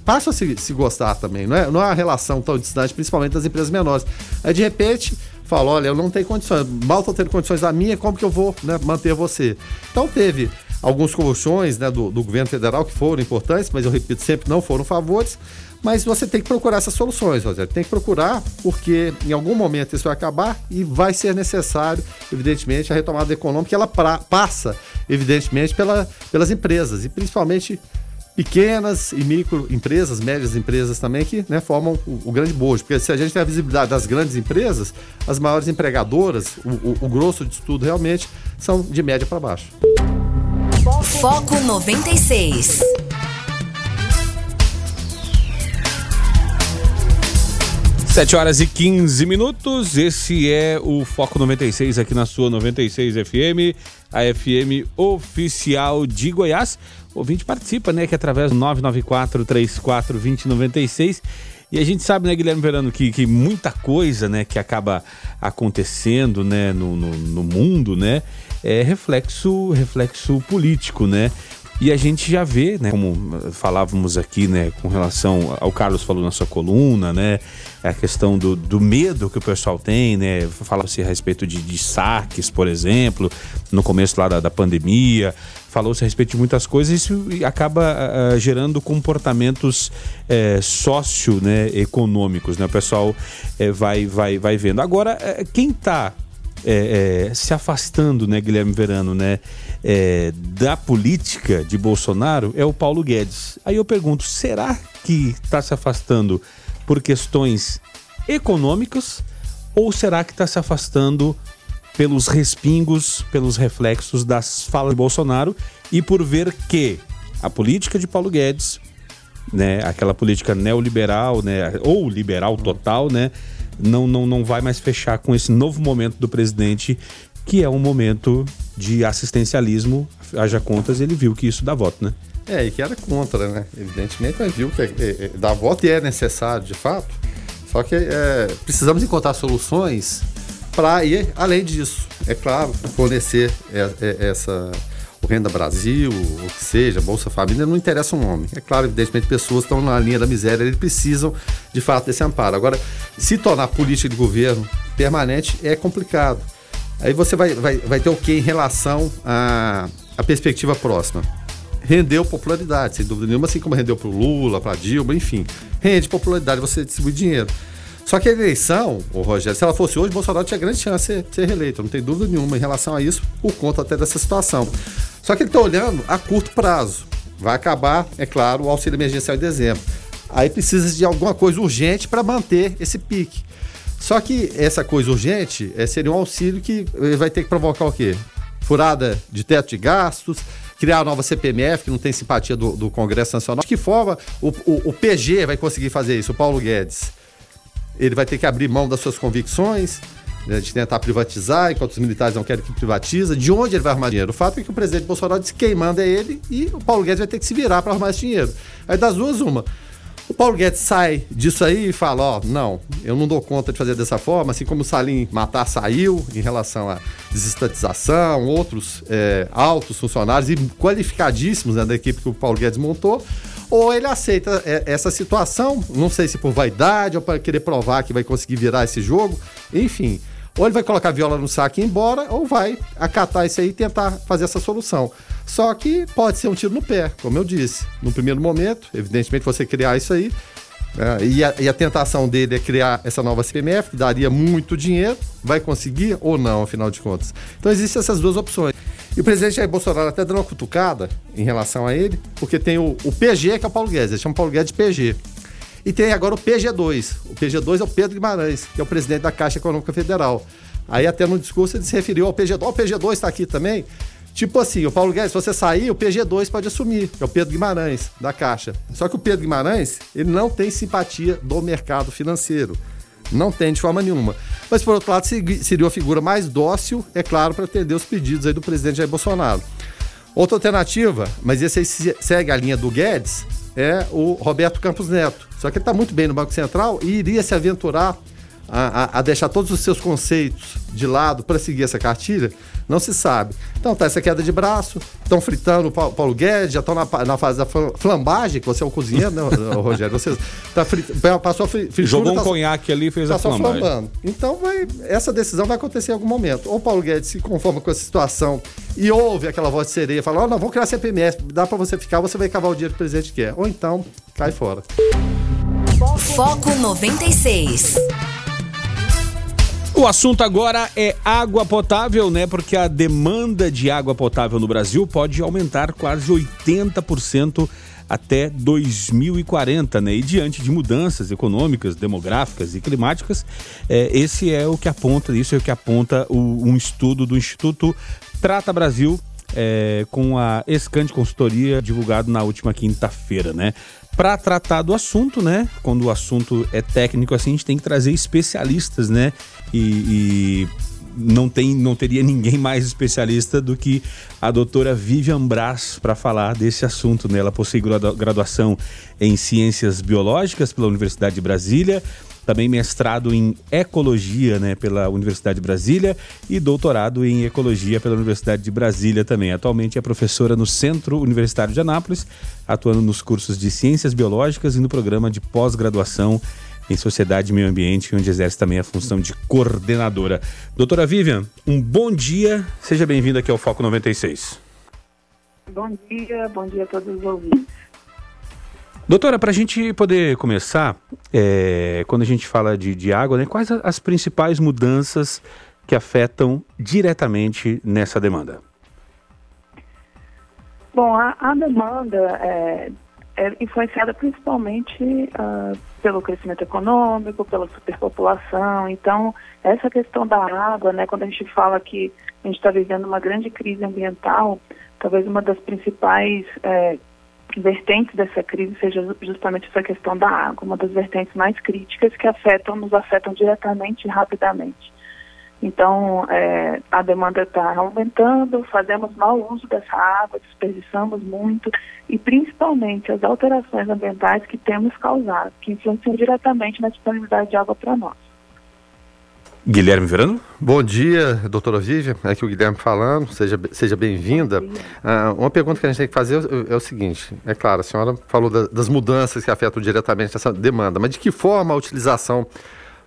passam a se, se, gostar também. Não é, não é uma relação tão distante, principalmente das empresas menores. Aí, de repente, fala: olha, eu não tenho condições, mal estou tendo condições da minha, como que eu vou né, manter você? Então, teve alguns convulsões né, do, do governo federal que foram importantes, mas eu repito, sempre não foram favores. Mas você tem que procurar essas soluções, Rogério. Tem que procurar, porque em algum momento isso vai acabar e vai ser necessário, evidentemente, a retomada econômica. Ela pra, passa, evidentemente, pela, pelas empresas, e principalmente pequenas e micro empresas, médias empresas também, que né, formam o, o, grande bojo. Porque se a gente tem a visibilidade das grandes empresas, as maiores empregadoras, o, o, o grosso de tudo realmente, são de média para baixo. Foco 96. 7 horas e 15 minutos. Esse é o Foco 96 aqui na sua 96 FM, a FM oficial de Goiás. Ouvinte participa, né? Que é através do 994 34 2096. E a gente sabe, né, Guilherme Verano, que, que muita coisa, né, que acaba acontecendo, né, no, no, no mundo, né, é reflexo, reflexo político, né? E a gente já vê, né, como falávamos aqui, né, com relação ao Carlos falou na sua coluna, né, a questão do, do medo que o pessoal tem, né, falava-se a respeito de, de, saques, por exemplo, no começo lá da, da pandemia, falou-se a respeito de muitas coisas, isso acaba uh, gerando comportamentos uh, sócio-econômicos, né, o pessoal vai, vai, vai vendo. Agora, quem está é, é, se afastando, né, Guilherme Verano, né, é, da política de Bolsonaro é o Paulo Guedes. Aí eu pergunto, será que está se afastando por questões econômicas ou será que está se afastando pelos respingos, pelos reflexos das falas de Bolsonaro e por ver que a política de Paulo Guedes, né, aquela política neoliberal, né, ou liberal total, né, não, não, não vai mais fechar com esse novo momento do presidente, que é um momento de assistencialismo. Haja contas, ele viu que isso dá voto, né? É, e que era contra, né? Evidentemente, mas viu que é, é, é dá voto e é necessário, de fato. Só que é, precisamos encontrar soluções para ir além disso. É claro, fornecer é, é, essa o Renda Brasil, o que seja, Bolsa Família, não interessa um homem. É claro, evidentemente, pessoas estão na linha da miséria, eles precisam de fato desse amparo. Agora, se tornar política de governo permanente é complicado. Aí você vai, vai, vai ter o que em relação à, à perspectiva próxima? Rendeu popularidade, sem dúvida nenhuma, assim como rendeu para o Lula, para Dilma, enfim. Rende popularidade, você distribui dinheiro. Só que a eleição, o Rogério, se ela fosse hoje, Bolsonaro tinha grande chance de ser, reeleito, não tem dúvida nenhuma em relação a isso, por conta até dessa situação. Só que ele está olhando a curto prazo. Vai acabar, é claro, o auxílio emergencial em dezembro. Aí precisa de alguma coisa urgente para manter esse pique. Só que essa coisa urgente é, seria um auxílio que vai ter que provocar o quê? Furada de teto de gastos, criar a nova CPMF, que não tem simpatia do, do Congresso Nacional. De que forma o, o, o PG vai conseguir fazer isso, o Paulo Guedes? Ele vai ter que abrir mão das suas convicções, de tentar privatizar, enquanto os militares não querem que privatiza. De onde ele vai arrumar dinheiro? O fato é que o presidente Bolsonaro disse que quem manda é ele e o Paulo Guedes vai ter que se virar para arrumar esse dinheiro. Aí das duas, uma. O Paulo Guedes sai disso aí e fala: Ó, oh, não, eu não dou conta de fazer dessa forma, assim como o Salim Matar saiu em relação à desestatização, outros é, altos funcionários e qualificadíssimos né, da equipe que o Paulo Guedes montou ou ele aceita é, essa situação, não sei se por vaidade ou para querer provar que vai conseguir virar esse jogo, enfim. Ou ele vai colocar a viola no saco e ir embora, ou vai acatar isso aí e tentar fazer essa solução. Só que pode ser um tiro no pé, como eu disse. No primeiro momento, evidentemente, você criar isso aí. É, e, a, e, a, tentação dele é criar essa nova CPMF, que daria muito dinheiro. Vai conseguir ou não, afinal de contas? Então, existem essas duas opções. E o presidente Jair Bolsonaro até dando uma cutucada em relação a ele, porque tem o, o PG, que é o Paulo Guedes, ele chama Paulo Guedes de PG. E tem agora o PG2. O PG2 é o Pedro Guimarães, que é o presidente da Caixa Econômica Federal. Aí até no discurso ele se referiu ao PG2. o PG2 está aqui também. Tipo assim, o Paulo Guedes, se você sair, o PG2 pode assumir, que é o Pedro Guimarães, da Caixa. Só que o Pedro Guimarães, ele não tem simpatia do mercado financeiro. Não tem de forma nenhuma. Mas, por outro lado, seria uma figura mais dócil, é claro, para atender os pedidos aí do presidente Jair Bolsonaro. Outra alternativa, mas esse aí segue a linha do Guedes, é o Roberto Campos Neto. Só que ele está muito bem no Banco Central e iria se aventurar a, a, deixar todos os seus conceitos de lado para seguir essa cartilha, não se sabe. Então tá essa queda de braço, estão fritando o Paulo Guedes, já estão na, na, fase da flambagem, que você é um cozinheiro, né, Rogério? Você tá frit, passou a fritura. Jogou um tá, conhaque ali e fez tá a flambagem. Flambando. Então vai, essa decisão vai acontecer em algum momento. Ou o Paulo Guedes se conforma com essa situação e ouve aquela voz de sereia, fala, oh, não, vamos criar CPMS, dá para você ficar, você vai cavar o dinheiro que o presidente quer. Ou então, cai fora. Foco 96. O assunto agora é água potável, né? Porque a demanda de água potável no Brasil pode aumentar quase 80% até 2040, né? E diante de mudanças econômicas, demográficas e climáticas, é, esse é o que aponta, isso é o que aponta o, um estudo do Instituto Trata Brasil é, com a Escante Consultoria divulgado na última quinta-feira, né? Para tratar do assunto, né? Quando o assunto é técnico assim, a gente tem que trazer especialistas, né? e, e não, tem, não teria ninguém mais especialista do que a doutora Vivian Brás para falar desse assunto. Né? Ela possui graduação em Ciências Biológicas pela Universidade de Brasília, também mestrado em Ecologia né, pela Universidade de Brasília e doutorado em Ecologia pela Universidade de Brasília também. Atualmente é professora no Centro Universitário de Anápolis, atuando nos cursos de Ciências Biológicas e no programa de pós-graduação em Sociedade e Meio Ambiente, onde exerce também a função de coordenadora. Doutora Vivian, um bom dia, seja bem-vinda aqui ao Foco 96. Bom dia, bom dia a todos os ouvintes. Doutora, para a gente poder começar, é, quando a gente fala de, de água, né, quais as principais mudanças que afetam diretamente nessa demanda? Bom, a, a demanda é, é influenciada principalmente uh, pelo crescimento econômico, pela superpopulação. Então, essa questão da água, né, quando a gente fala que a gente está vivendo uma grande crise ambiental, talvez uma das principais é, vertentes dessa crise seja justamente essa questão da água, uma das vertentes mais críticas que afetam, nos afetam diretamente e rapidamente. Então, é, a demanda está aumentando, fazemos mau uso dessa água, desperdiçamos muito e principalmente as alterações ambientais que temos causado, que influenciam diretamente na disponibilidade de água para nós. Guilherme Verano? Bom dia, doutora Vivian. É aqui o Guilherme falando, seja, seja bem-vinda. Ah, uma pergunta que a gente tem que fazer é, é o seguinte: é claro, a senhora falou da, das mudanças que afetam diretamente essa demanda, mas de que forma a utilização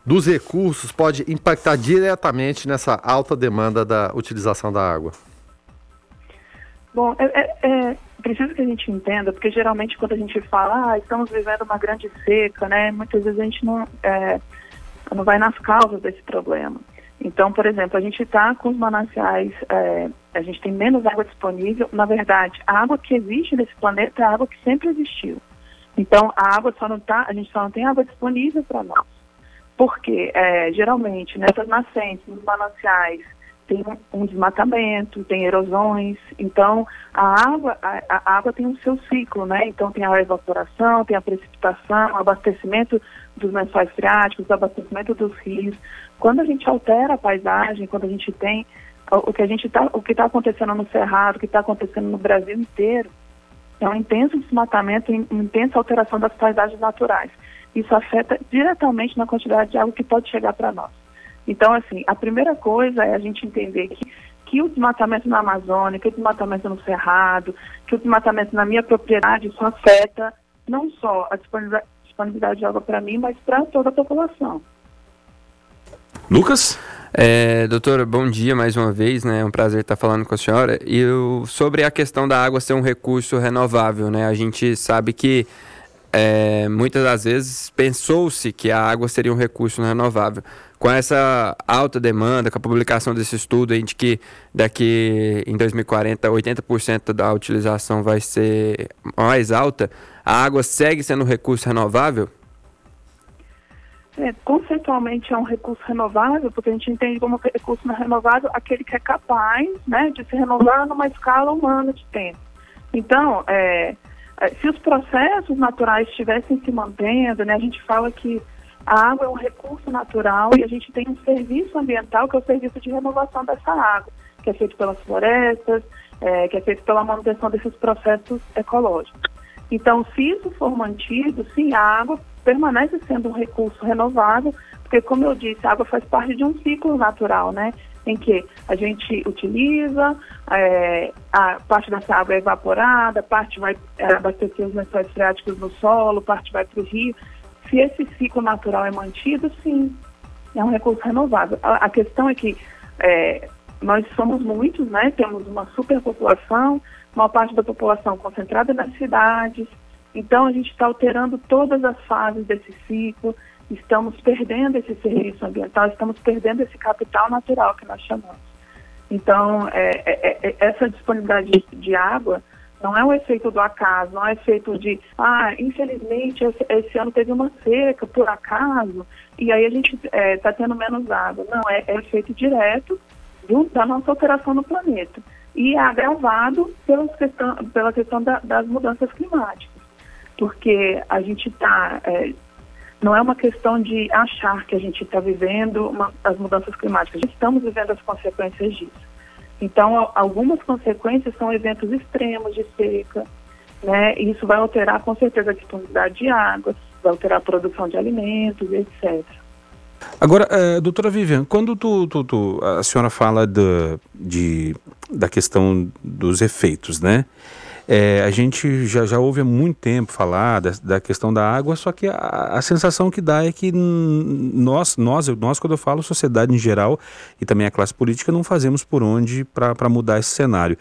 dos recursos pode impactar diretamente nessa alta demanda da utilização da água? Bom, é, é, é preciso que a gente entenda, porque geralmente quando a gente fala, ah, estamos vivendo uma grande seca, né, muitas vezes a gente não, é, não vai nas causas desse problema. Então, por exemplo, a gente está com os mananciais, é, a gente tem menos água disponível. Na verdade, a água que existe nesse planeta é a água que sempre existiu. Então, a água só não tá, a gente só não tem água disponível para nós. Porque, é, geralmente, nessas nascentes, nos mananciais, tem um, desmatamento, tem erosões, então a água, a, a, água tem o seu ciclo, né? Então tem a evaporação, tem a precipitação, abastecimento dos lençóis freáticos, abastecimento dos rios. Quando a gente altera a paisagem, quando a gente tem o que a gente tá, o que está acontecendo no Cerrado, o que está acontecendo no Brasil inteiro, é um intenso desmatamento, uma intensa alteração das paisagens naturais isso afeta diretamente na quantidade de água que pode chegar para nós. Então, assim, a primeira coisa é a gente entender que, que o desmatamento na Amazônia, que o desmatamento no Cerrado, que o desmatamento na minha propriedade, isso afeta não só a disponibilidade de água para mim, mas para toda a população. Lucas? É, doutora, bom dia mais uma vez, né? É um prazer estar falando com a senhora. E sobre a questão da água ser um recurso renovável, né? A gente sabe que é, muitas das vezes pensou-se que a água seria um recurso renovável. Com essa alta demanda, com a publicação desse estudo de que daqui em 2040 80% da utilização vai ser mais alta, a água segue sendo um recurso renovável? É, conceitualmente é um recurso renovável, porque a gente entende como recurso renovável aquele que é capaz né, de se renovar numa escala humana de tempo. Então, é, é, se os processos naturais estivessem se mantendo, né, a gente fala que a água é um recurso natural e a gente tem um serviço ambiental que é o serviço de renovação dessa água, que é feito pelas florestas, é, que é feito pela manutenção desses processos ecológicos. Então, se isso for mantido, sim, a água permanece sendo um recurso renovável, porque, como eu disse, a água faz parte de um ciclo natural, né? Em que a gente utiliza, é, a parte dessa água é evaporada, parte vai é, abastecer os lençóis freáticos no solo, parte vai para o rio. Se esse ciclo natural é mantido, sim, é um recurso renovável. A, a questão é que é, nós somos muitos, né? Temos uma superpopulação, uma parte da população concentrada nas cidades. Então a gente está alterando todas as fases desse ciclo. Estamos perdendo esse serviço ambiental, estamos perdendo esse capital natural que nós chamamos. Então é, é, é, essa disponibilidade de, de água não é um efeito do acaso, não é efeito de, ah, infelizmente esse, esse ano teve uma seca por acaso e aí a gente está é, tá tendo menos água. Não, é, é efeito direto do, da nossa operação no planeta e é agravado questão, pela questão da, das mudanças climáticas, porque a gente está é, não é uma questão de achar que a gente está vivendo uma, as mudanças climáticas, estamos vivendo as consequências disso. Então, algumas consequências são eventos extremos de seca, né? Isso vai alterar com certeza a disponibilidade de água, vai alterar a produção de alimentos, etc. Agora, uh, doutora Vivian, quando tu, tu, tu, a senhora fala de, de, da questão dos efeitos, né? É, a gente já, já ouve há muito tempo falar da, da questão da água, só que a, a, sensação que dá é que nós, nós, nós, quando eu falo sociedade em geral e também a classe política, não fazemos por onde para mudar esse cenário.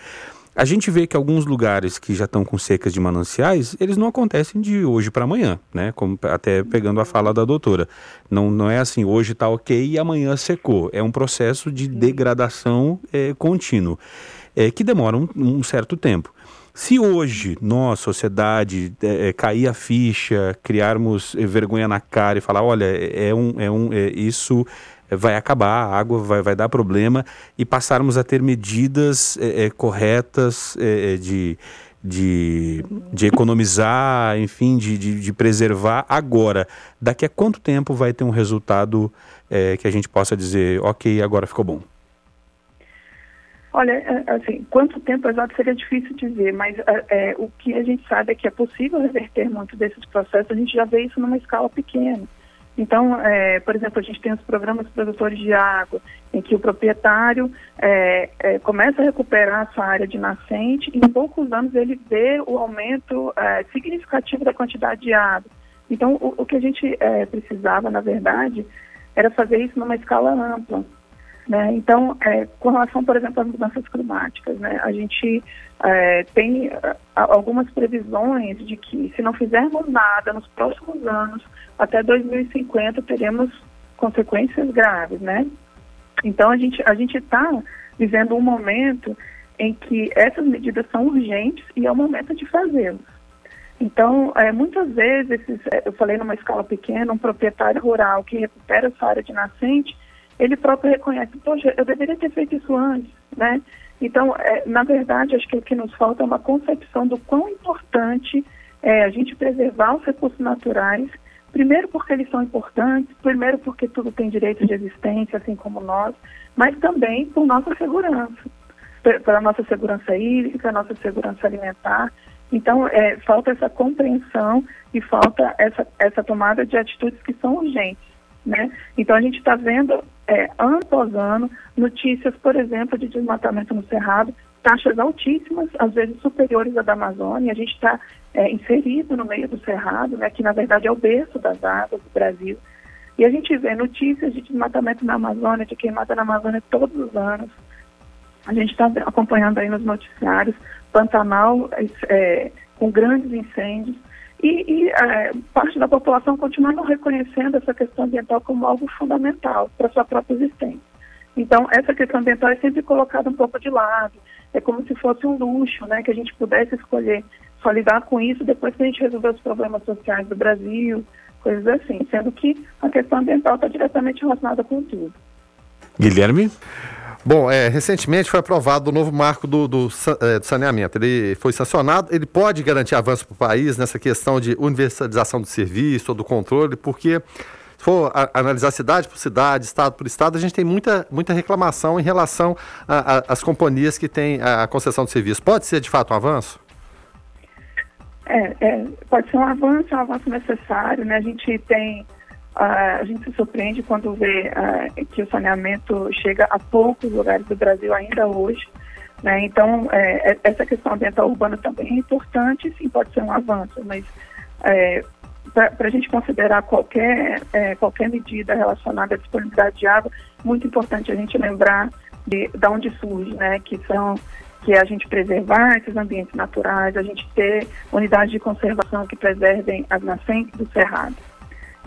A gente vê que alguns lugares que já estão com secas de mananciais, eles não acontecem de hoje para amanhã, né? Como até pegando a fala da doutora. Não, não é assim, hoje está ok e amanhã secou. É um processo de degradação é, contínuo, é, que demora um, um certo tempo. Se hoje nós, sociedade, é, é, cair a ficha, criarmos vergonha na cara e falar, olha, é um, é um, é, isso vai acabar, a água vai, vai dar problema e passarmos a ter medidas é, é, corretas é, é, de, de, de economizar, enfim, de, de, de, preservar agora. Daqui a quanto tempo vai ter um resultado é, que a gente possa dizer, ok, agora ficou bom? Olha, é, assim, quanto tempo exato seria difícil dizer, mas é, o que a gente sabe é que é possível reverter muito desses processos, a gente já vê isso numa escala pequena. Então, é, por exemplo, a gente tem os programas produtores de água, em que o proprietário é, é, começa a recuperar a sua área de nascente e em poucos anos ele vê o aumento é, significativo da quantidade de água. Então, o, o que a gente é, precisava, na verdade, era fazer isso numa escala ampla. Né? Então, é, com relação, por exemplo, às mudanças climáticas, né, a gente é, tem algumas previsões de que, se não fizermos nada nos próximos anos, até 2050 teremos consequências graves, né? Então, a gente a gente está vivendo um momento em que essas medidas são urgentes e é o momento de fazê-las. Então, é, muitas vezes, esses, é, eu falei numa escala pequena, um proprietário rural que recupera essa área de nascente, ele próprio reconhece, poxa, eu deveria ter feito isso antes, né? Então, é, na verdade, acho que o que nos falta é uma concepção do quão importante é a gente preservar os recursos naturais, primeiro porque eles são importantes, primeiro porque tudo tem direito de existência, assim como nós, mas também por nossa segurança, pela nossa segurança hídrica, nossa segurança alimentar. Então, é, falta essa compreensão e falta essa, essa tomada de atitudes que são urgentes. Né? Então a gente está vendo é, ano após ano notícias, por exemplo, de desmatamento no Cerrado, taxas altíssimas, às vezes superiores à da Amazônia. A gente está é, inserido no meio do Cerrado, né, que na verdade é o berço das águas do Brasil. E a gente vê notícias de desmatamento na Amazônia, de queimada na Amazônia todos os anos. A gente está acompanhando aí nos noticiários Pantanal é, com grandes incêndios. E, e é, parte da população continua não reconhecendo essa questão ambiental como algo fundamental para sua própria existência. Então, essa questão ambiental é sempre colocada um pouco de lado. É como se fosse um luxo, né, que a gente pudesse escolher só lidar com isso depois que a gente resolver os problemas sociais do Brasil, coisas assim, sendo que a questão ambiental está diretamente relacionada com tudo. Guilherme? Bom, é, recentemente foi aprovado o novo marco do, do, é, do, saneamento. Ele foi sancionado, ele pode garantir avanço para o país nessa questão de universalização do serviço ou do controle, porque se for a, analisar cidade por cidade, estado por estado, a gente tem muita, muita reclamação em relação às companhias que têm a concessão de serviço. Pode ser de fato um avanço? É, é, pode ser um avanço, um avanço necessário, né? A gente tem, a gente se surpreende quando vê uh, que o saneamento chega a poucos lugares do Brasil ainda hoje, né? Então, é, é essa questão ambiental urbana também é importante, sim, pode ser um avanço, mas é, para a gente considerar qualquer, é, qualquer medida relacionada à disponibilidade de água, muito importante a gente lembrar de, de onde surge, né? Que são que é a gente preservar esses ambientes naturais, a gente ter unidades de conservação que preservem as nascentes do cerrado.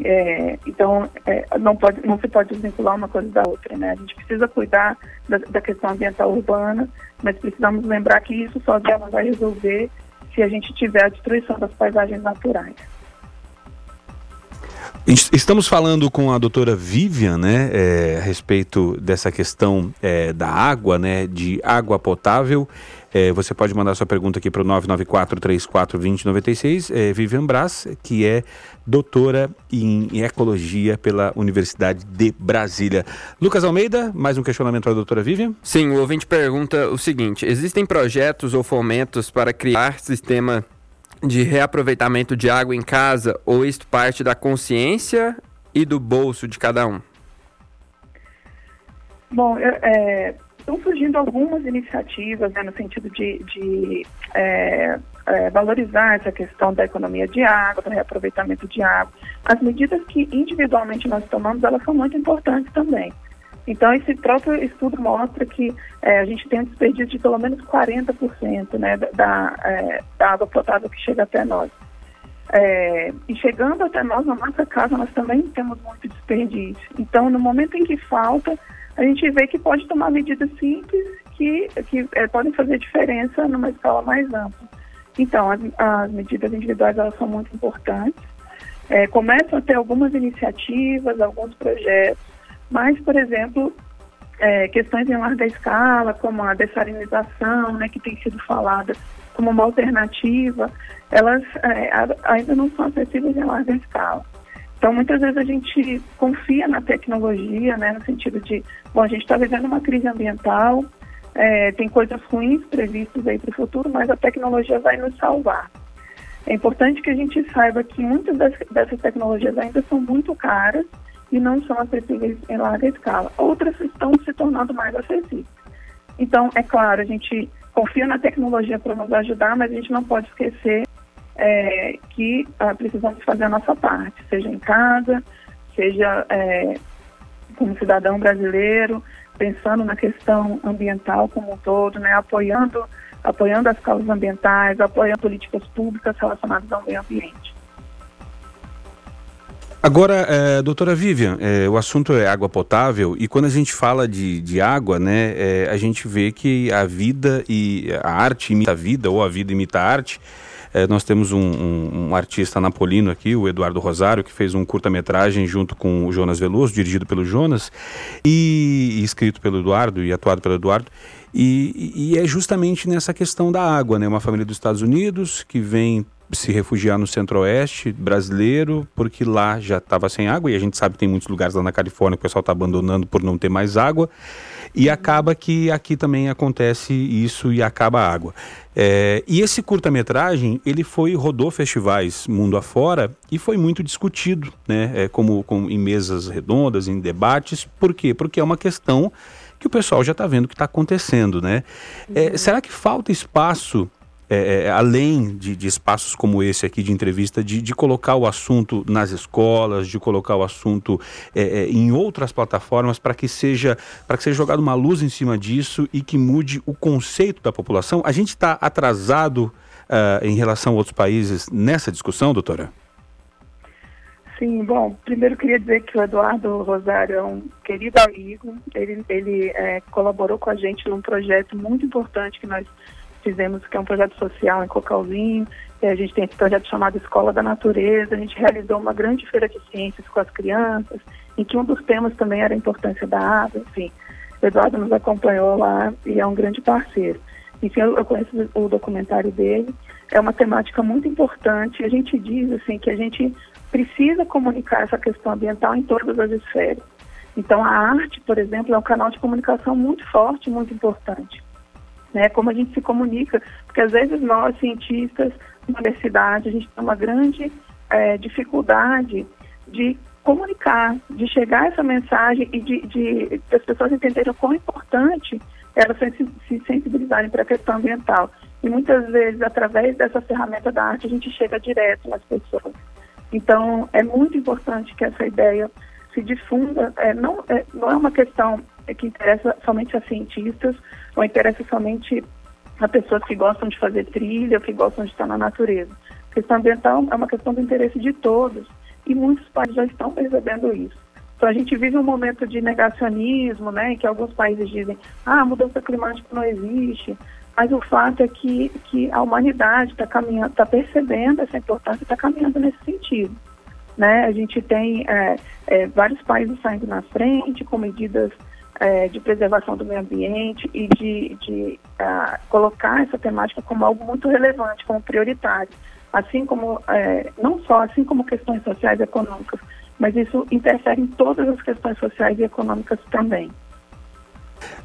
É, então, é, não, pode, não se pode desvincular uma coisa da outra, né? A gente precisa cuidar da, da questão ambiental urbana, mas precisamos lembrar que isso sozinho não vai resolver se a gente tiver a destruição das paisagens naturais. Estamos falando com a doutora Vivian, né, é, a respeito dessa questão é, da água, né, de água potável. É, você pode mandar sua pergunta aqui para o 994-34-2096. É, Vivian Brás, que é doutora em, em, Ecologia pela Universidade de Brasília. Lucas Almeida, mais um questionamento para a doutora Vivian? Sim, o ouvinte pergunta o seguinte: existem projetos ou fomentos para criar sistema de reaproveitamento de água em casa ou isto parte da consciência e do bolso de cada um? Bom, é, estão surgindo algumas iniciativas né, no sentido de, de é, é, valorizar essa questão da economia de água, do reaproveitamento de água. As medidas que individualmente nós tomamos, elas são muito importantes também. Então, esse próprio estudo mostra que é, a gente tem um desperdício de pelo menos 40% né, da, é, da água potável que chega até nós. É, e chegando até nós, na nossa casa, nós também temos muito desperdício. Então, no momento em que falta, a gente vê que pode tomar medidas simples que, que é, podem fazer diferença numa escala mais ampla. Então, as, as medidas individuais elas são muito importantes. É, começam a ter algumas iniciativas, alguns projetos mas, por exemplo, é, questões em larga escala, como a dessalinização, né, que tem sido falada como uma alternativa, elas é, ainda não são acessíveis em larga escala. Então, muitas vezes a gente confia na tecnologia, né, no sentido de, bom, a gente está vivendo uma crise ambiental, é, tem coisas ruins previstas aí para o futuro, mas a tecnologia vai nos salvar. É importante que a gente saiba que muitas dessas tecnologias ainda são muito caras e não são acessíveis em larga escala. Outras estão se tornando mais acessíveis. Então, é claro, a gente confia na tecnologia para nos ajudar, mas a gente não pode esquecer é, que ah, precisamos fazer a nossa parte, seja em casa, seja é, como cidadão brasileiro, pensando na questão ambiental como um todo, né, apoiando, apoiando as causas ambientais, apoiando políticas públicas relacionadas ao meio ambiente. Agora, é, doutora Vivian, é, o assunto é água potável e quando a gente fala de, de água, né, é, a gente vê que a vida e a arte imita a vida ou a vida imita a arte. É, nós temos um, um, um, artista napolino aqui, o Eduardo Rosário, que fez um curta-metragem junto com o Jonas Veloso, dirigido pelo Jonas, e, e escrito pelo Eduardo e atuado pelo Eduardo. E, e, é justamente nessa questão da água, né? Uma família dos Estados Unidos que vem se refugiar no centro-oeste brasileiro, porque lá já estava sem água, e a gente sabe que tem muitos lugares lá na Califórnia que o pessoal está abandonando por não ter mais água, e acaba que aqui também acontece isso e acaba a água. É, e esse curta-metragem, ele foi, rodou festivais mundo afora e foi muito discutido, né, é, como, como em mesas redondas, em debates, por quê? Porque é uma questão que o pessoal já está vendo que está acontecendo, né? É, uhum. Será que falta espaço é, é, além de, de, espaços como esse aqui de entrevista, de, de, colocar o assunto nas escolas, de colocar o assunto é, é em outras plataformas para que seja para que seja jogada uma luz em cima disso e que mude o conceito da população. A gente está atrasado uh, em relação a outros países nessa discussão, doutora? Sim, bom, primeiro queria dizer que o Eduardo Rosário é um querido amigo, ele, ele é, colaborou com a gente num projeto muito importante que nós fizemos, que é um projeto social em Cocalzinho, a gente tem esse projeto chamado Escola da Natureza, a gente realizou uma grande feira de ciências com as crianças, em que um dos temas também era a importância da água, enfim. O Eduardo nos acompanhou lá e é um grande parceiro. Enfim, eu, eu conheço o documentário dele, é uma temática muito importante, a gente diz assim que a gente precisa comunicar essa questão ambiental em todas as esferas. Então, a arte, por exemplo, é um canal de comunicação muito forte, muito importante. Né? Como a gente se comunica, porque às vezes nós, cientistas, universidade, a gente tem uma grande é, dificuldade de comunicar, de chegar essa mensagem e de, de, de as pessoas entenderem o quão importante elas se sensibilizarem para a questão ambiental. E muitas vezes, através dessa ferramenta da arte, a gente chega direto nas pessoas. Então, é muito importante que essa ideia se difunda. É, não, é, não é uma questão que interessa somente a cientistas, ou interessa somente a pessoas que gostam de fazer trilha, que gostam de estar na natureza. A questão ambiental é uma questão do interesse de todos, e muitos países já estão percebendo isso. Então a gente vive um momento de negacionismo, né, em que alguns países dizem, ah, a mudança climática não existe, mas o fato é que, que a humanidade está caminhando, está percebendo essa importância e está caminhando nesse sentido. Né? A gente tem é, é, vários países saindo na frente com medidas é, de preservação do meio ambiente e de, de uh, colocar essa temática como algo muito relevante, como prioritário, assim como é, não só assim como questões sociais e econômicas, mas isso interfere em todas as questões sociais e econômicas também.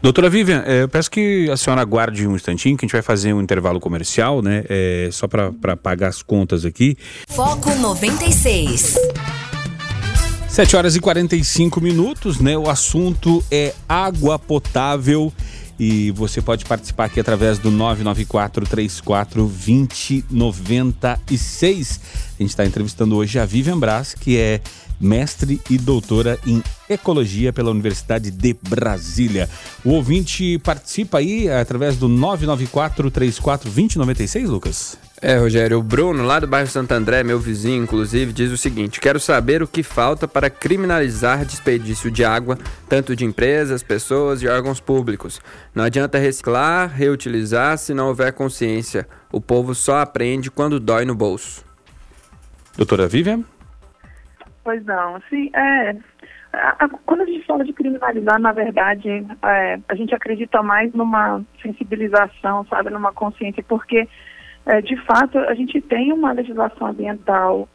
Doutora Vivian, é, eu peço que a senhora aguarde um instantinho, que a gente vai fazer um intervalo comercial, né? É, só para pagar as contas aqui. Foco 96. 7 horas e 45 minutos, né? O assunto é água potável e você pode participar aqui através do 994 34 2096. A gente está entrevistando hoje a Vivian Brás, que é mestre e doutora em Ecologia pela Universidade de Brasília. O ouvinte participa aí através do 994 34 2096, Lucas? É, Rogério, o Bruno, lá do bairro Santo André, meu vizinho, inclusive, diz o seguinte: quero saber o que falta para criminalizar desperdício de água, tanto de empresas, pessoas e órgãos públicos. Não adianta reciclar, reutilizar se não houver consciência. O povo só aprende quando dói no bolso. Doutora Vivian? Pois não, assim, é, a, a, quando a gente fala de criminalizar, na verdade, é, a gente acredita mais numa sensibilização, sabe, numa consciência, porque, é, de fato, a gente tem uma legislação ambiental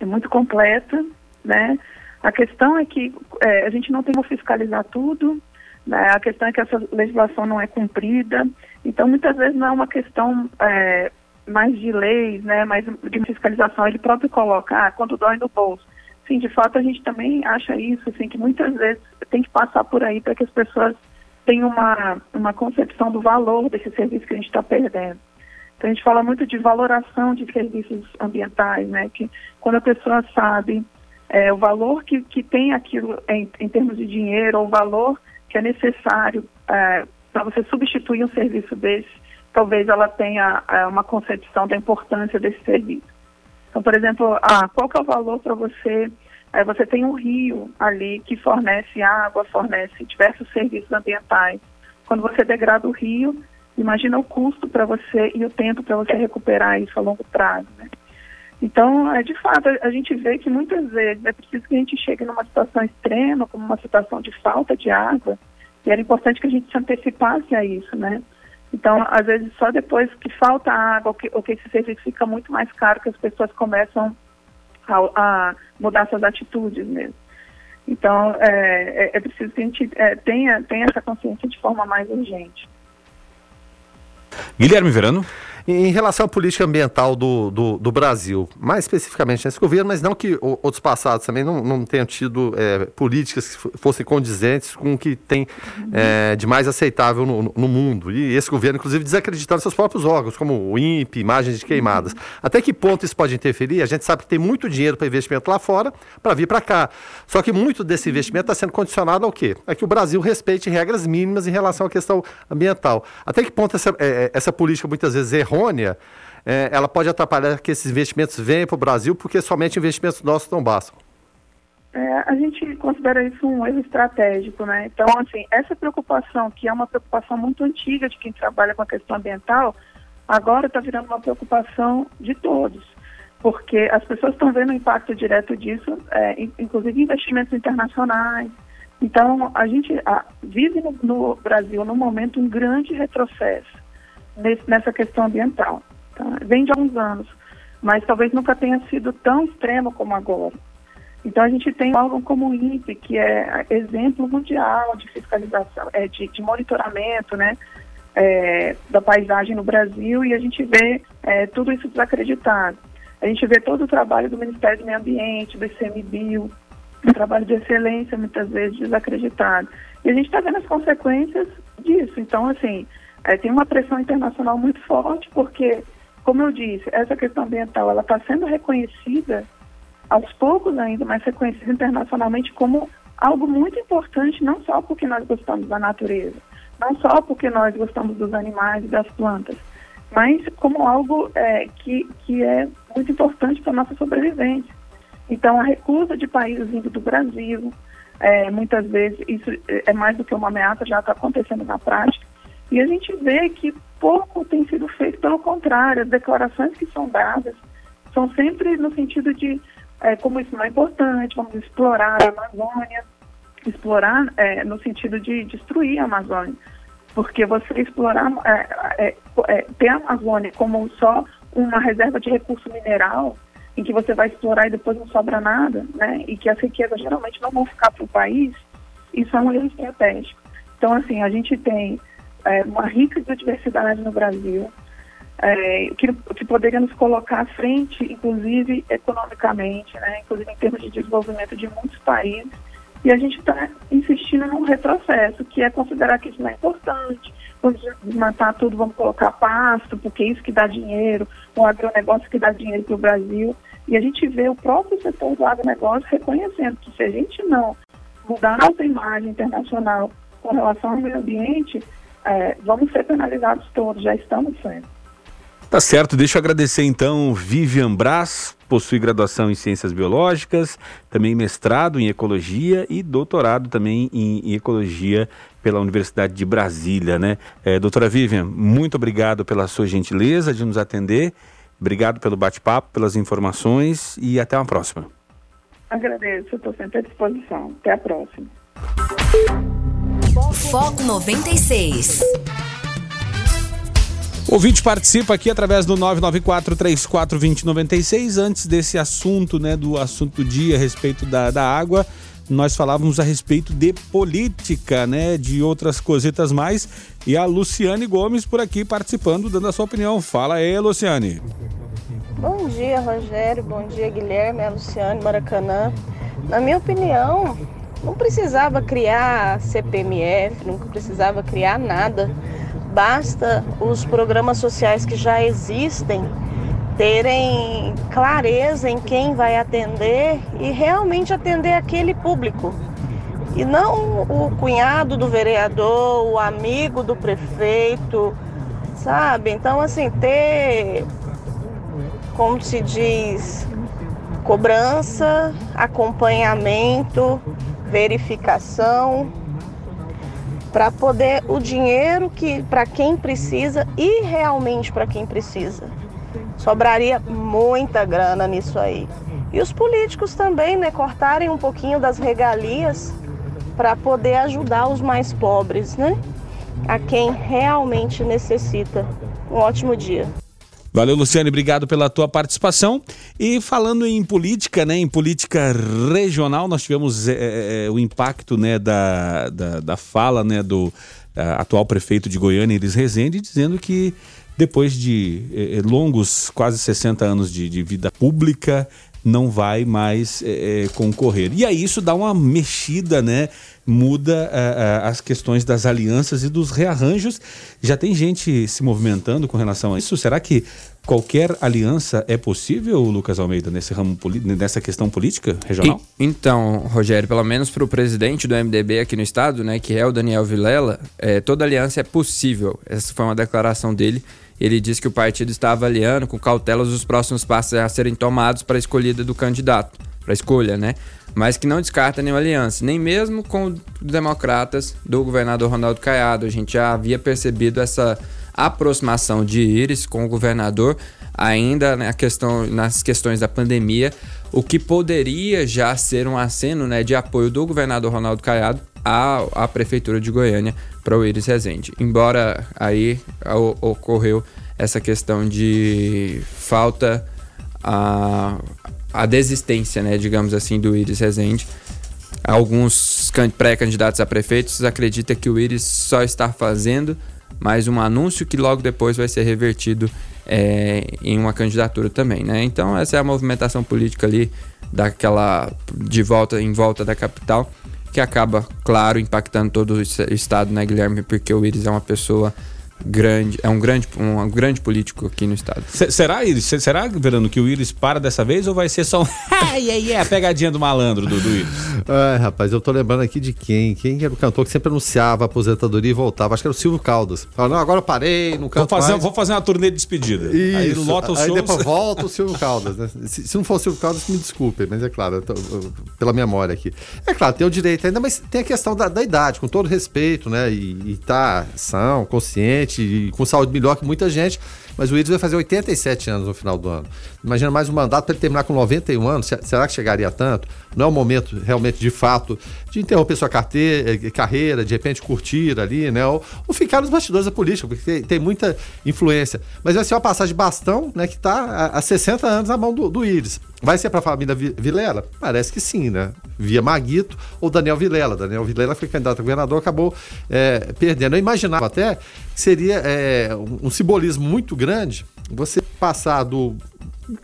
muito completa, né? A questão é que é, a gente não tem como fiscalizar tudo, né? a questão é que essa legislação não é cumprida, então muitas vezes não é uma questão é, mais de leis, né, mais de fiscalização, ele próprio coloca, ah, quando dói no bolso. Sim, de fato a gente também acha isso, assim, que muitas vezes tem que passar por aí para que as pessoas tenham uma, uma concepção do valor desse serviço que a gente está perdendo. Então a gente fala muito de valoração de serviços ambientais, né? Que quando a pessoa sabe é, o valor que, que tem aquilo em, em termos de dinheiro, ou o valor que é necessário é, para você substituir um serviço desse, talvez ela tenha é, uma concepção da importância desse serviço. Então, por exemplo, ah, qual que é o valor para você? É, você tem um rio ali que fornece água, fornece diversos serviços ambientais. Quando você degrada o rio, imagina o custo para você e o tempo para você recuperar isso a longo prazo. Né? Então, é, de fato, a gente vê que muitas vezes é preciso que a gente chegue numa situação extrema, como uma situação de falta de água, e era importante que a gente se antecipasse a isso, né? Então, às vezes, só depois que falta água que, ou que esse serviço fica muito mais caro que as pessoas começam a, a mudar suas atitudes mesmo. Então, é, é, é preciso que a gente é, tenha, tenha essa consciência de forma mais urgente. Guilherme Verano. Em relação à política ambiental do, do, do Brasil, mais especificamente nesse governo, mas não que outros passados também não, não tenham tido é, políticas que fossem condizentes com o que tem é, de mais aceitável no, no, mundo. E esse governo, inclusive, desacreditando seus próprios órgãos, como o INPE, imagens de queimadas. Até que ponto isso pode interferir? A gente sabe que tem muito dinheiro para investimento lá fora para vir para cá. Só que muito desse investimento está sendo condicionado ao quê? É que o Brasil respeite regras mínimas em relação à questão ambiental. Até que ponto essa, é, essa política muitas vezes errou errônea, é, ela pode atrapalhar que esses investimentos venham para o Brasil, porque somente investimentos nossos não bastam. É, a gente considera isso um erro estratégico, né? Então, assim, essa preocupação, que é uma preocupação muito antiga de quem trabalha com a questão ambiental, agora está virando uma preocupação de todos, porque as pessoas estão vendo o impacto direto disso, é, inclusive investimentos internacionais. Então, a gente a, vive no, no Brasil, no momento, um grande retrocesso nesse, nessa questão ambiental. Tá? Vem de alguns anos. mas talvez nunca tenha sido tão extremo como agora. Então a gente tem algo como o INPE, que é exemplo mundial de fiscalização, é, de, de monitoramento, né, é, da paisagem no Brasil e a gente vê é, tudo isso desacreditado. A gente vê todo o trabalho do Ministério do Meio Ambiente, do ICMBio, um trabalho de excelência muitas vezes desacreditado. E a gente está vendo as consequências disso. Então, assim, é, tem uma pressão internacional muito forte, porque, como eu disse, essa questão ambiental ela está sendo reconhecida aos poucos ainda, mas reconhecida internacionalmente como algo muito importante, não só porque nós gostamos da natureza, não só porque nós gostamos dos animais e das plantas, mas como algo é, que, que é muito importante para a nossa sobrevivência. Então, a recusa de países vindo do Brasil, é, muitas vezes isso é mais do que uma ameaça, já está acontecendo na prática, e a gente vê que pouco tem sido feito, pelo contrário, as declarações que são dadas são sempre no sentido de é, como isso não é importante, vamos explorar a Amazônia, explorar é, no sentido de destruir a Amazônia. Porque você explorar, é, é, é, ter a Amazônia como só uma reserva de recurso mineral, em que você vai explorar e depois não sobra nada, né? E que as riquezas geralmente não vão ficar para o país, isso é um erro estratégico. Então, assim, a gente tem é, uma rica biodiversidade no Brasil, é, que, que poderia nos colocar à frente, inclusive economicamente, né, inclusive em termos de desenvolvimento de muitos países, e a gente está insistindo num retrocesso, que é considerar que isso não é importante, vamos desmatar tudo, vamos colocar pasto, porque é isso que dá dinheiro, o agronegócio que dá dinheiro para o Brasil. E a gente vê o próprio setor do agronegócio reconhecendo que se a gente não mudar nossa imagem internacional com relação ao meio ambiente, é, vamos ser penalizados todos, já estamos sendo. Tá certo, deixa eu agradecer então Vivian Brás, possui graduação em Ciências Biológicas, também mestrado em Ecologia e doutorado também em, em Ecologia pela Universidade de Brasília, né? É, doutora Vivian, muito obrigado pela sua gentileza de nos atender, obrigado pelo bate-papo, pelas informações e até uma próxima. Agradeço, estou sempre à disposição. Até a próxima. Foco 96. O ouvinte participa aqui através do 994-342096. Antes desse assunto, né, do assunto do dia a respeito da, da água, nós falávamos a respeito de política, né, de outras cositas mais. E a Luciane Gomes por aqui participando, dando a sua opinião. Fala aí, Luciane. Bom dia, Rogério. Bom dia, Guilherme. É a Luciane Maracanã. Na minha opinião, não precisava criar CPMF, nunca precisava criar nada basta os programas sociais que já existem terem clareza em quem vai atender e realmente atender aquele público. E não o cunhado do vereador, o amigo do prefeito, sabe? Então, assim, ter, como se diz, cobrança, acompanhamento, verificação para poder o dinheiro que para quem precisa e realmente para quem precisa. Sobraria muita grana nisso aí. E os políticos também, né, cortarem um pouquinho das regalias para poder ajudar os mais pobres, né? A quem realmente necessita. Um ótimo dia. Valeu, Luciane, obrigado pela tua participação. E falando em política, né, em política regional, nós tivemos é, o impacto né, da, da, da fala né, do atual prefeito de Goiânia, Iris Rezende, dizendo que depois de longos quase 60 anos de, de vida pública, não vai mais é, é, concorrer. E aí isso dá uma mexida, né? Muda uh, uh, as questões das alianças e dos rearranjos. Já tem gente se movimentando com relação a isso. Será que qualquer aliança é possível, Lucas Almeida, nesse ramo nessa questão política regional? E, então, Rogério, pelo menos para o presidente do MDB aqui no estado, né, que é o Daniel Vilela, é, toda aliança é possível. Essa foi uma declaração dele ele disse que o partido está avaliando com cautelas os próximos passos a serem tomados para a escolhida do candidato, para a escolha, né? Mas que não descarta nenhuma aliança, nem mesmo com os democratas do governador Ronaldo Caiado. A gente já havia percebido essa aproximação de Íris com o governador, ainda na questão, nas questões da pandemia, o que poderia já ser um aceno né, de apoio do governador Ronaldo Caiado à, à prefeitura de Goiânia para o Iris Rezende. Embora aí ocorreu essa questão de falta a, a desistência, né, digamos assim, do Iris Rezende. Alguns pré-candidatos a prefeitos acreditam que o Iris só está fazendo mais um anúncio que logo depois vai ser revertido é, em uma candidatura também, né? Então essa é a movimentação política ali daquela de volta em volta da capital que acaba, claro, impactando todo o estado, né, Guilherme? Porque o Iris é uma pessoa grande, é um grande, um, grande político aqui no estado. C será, Iris? Será, Verano, que o Iris para dessa vez ou vai ser só um ai, ai, ai, a pegadinha do malandro do, do Iris? Ai, rapaz, eu tô lembrando aqui de quem? Quem era o cantor que sempre anunciava a aposentadoria e voltava? Acho que era o Silvio Caldas. Falava, não, agora eu parei, não canto vou fazer, mais. Vou fazer uma turnê de despedida. Isso. Aí lota os Aí shows. depois volta o Silvio Caldas, né? Se, se, não for o Silvio Caldas, me desculpe, mas é claro, tô, pela memória aqui. É claro, tem o direito ainda, mas tem a questão da, da idade, com todo respeito, né? E, e tá são, consciente e com saúde melhor que muita gente, mas o Iris vai fazer 87 anos no final do ano. Imagina mais um mandato para ele terminar com 91 anos, será que chegaria tanto? Não é o momento realmente de fato de interromper sua carteira, eh, carreira, de repente curtir ali, né? Ou, ou ficar nos bastidores da política, porque tem, tem, muita influência. Mas vai ser uma passagem de bastão, né, que está há, 60 anos na mão do, do. Vai ser para a família Vilela? Parece que sim, né? Via Maguito ou Daniel Vilela. Daniel Vilela foi candidato a governador, acabou é, perdendo. Eu imaginava até seria é, um, um simbolismo muito grande você passar do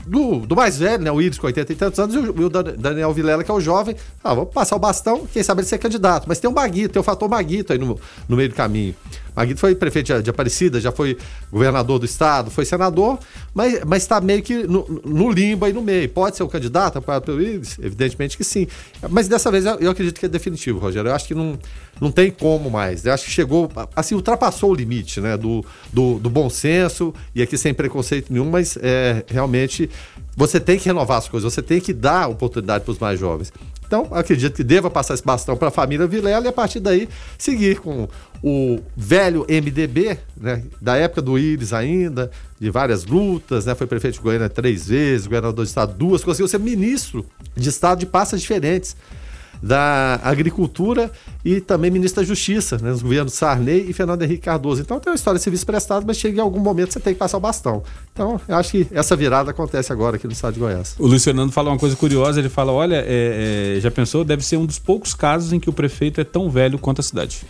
do, do, mais velho, né? O Iris com 80 e tantos anos, e o, o Daniel Vilela, que é o jovem. Ah, vamos passar o bastão, quem sabe ele ser candidato. Mas tem um Maguito, tem o fator Maguito aí no, no meio do caminho. Maguito foi prefeito de, de, Aparecida, já foi governador do estado, foi senador, mas está meio que no, no, limbo aí no meio. Pode ser um candidato apoiado pelo Iris? Evidentemente que sim. Mas dessa vez eu, eu acredito que é definitivo, Rogério. Eu acho que não, não tem como mais. Eu acho que chegou, assim, ultrapassou o limite né, do, do, do bom senso, e aqui sem preconceito nenhum, mas é, realmente você tem que renovar as coisas, você tem que dar oportunidade para os mais jovens. Então, acredito que deva passar esse bastão para a família Vilela e a partir daí seguir com o velho MDB, né, da época do Íris ainda, de várias lutas, né, foi prefeito de Goiânia três vezes, governador de estado duas, conseguiu ser ministro de estado de pastas diferentes da Agricultura e também ministro da Justiça, né, nos governos Sarney e Fernando Henrique Cardoso. Então tem uma história de serviço prestado, mas chega em algum momento você tem que passar o bastão. Então eu acho que essa virada acontece agora aqui no estado de Goiás. O Luiz Fernando fala uma coisa curiosa, ele fala, olha, é, é, já pensou, deve ser um dos poucos casos em que o prefeito é tão velho quanto a cidade.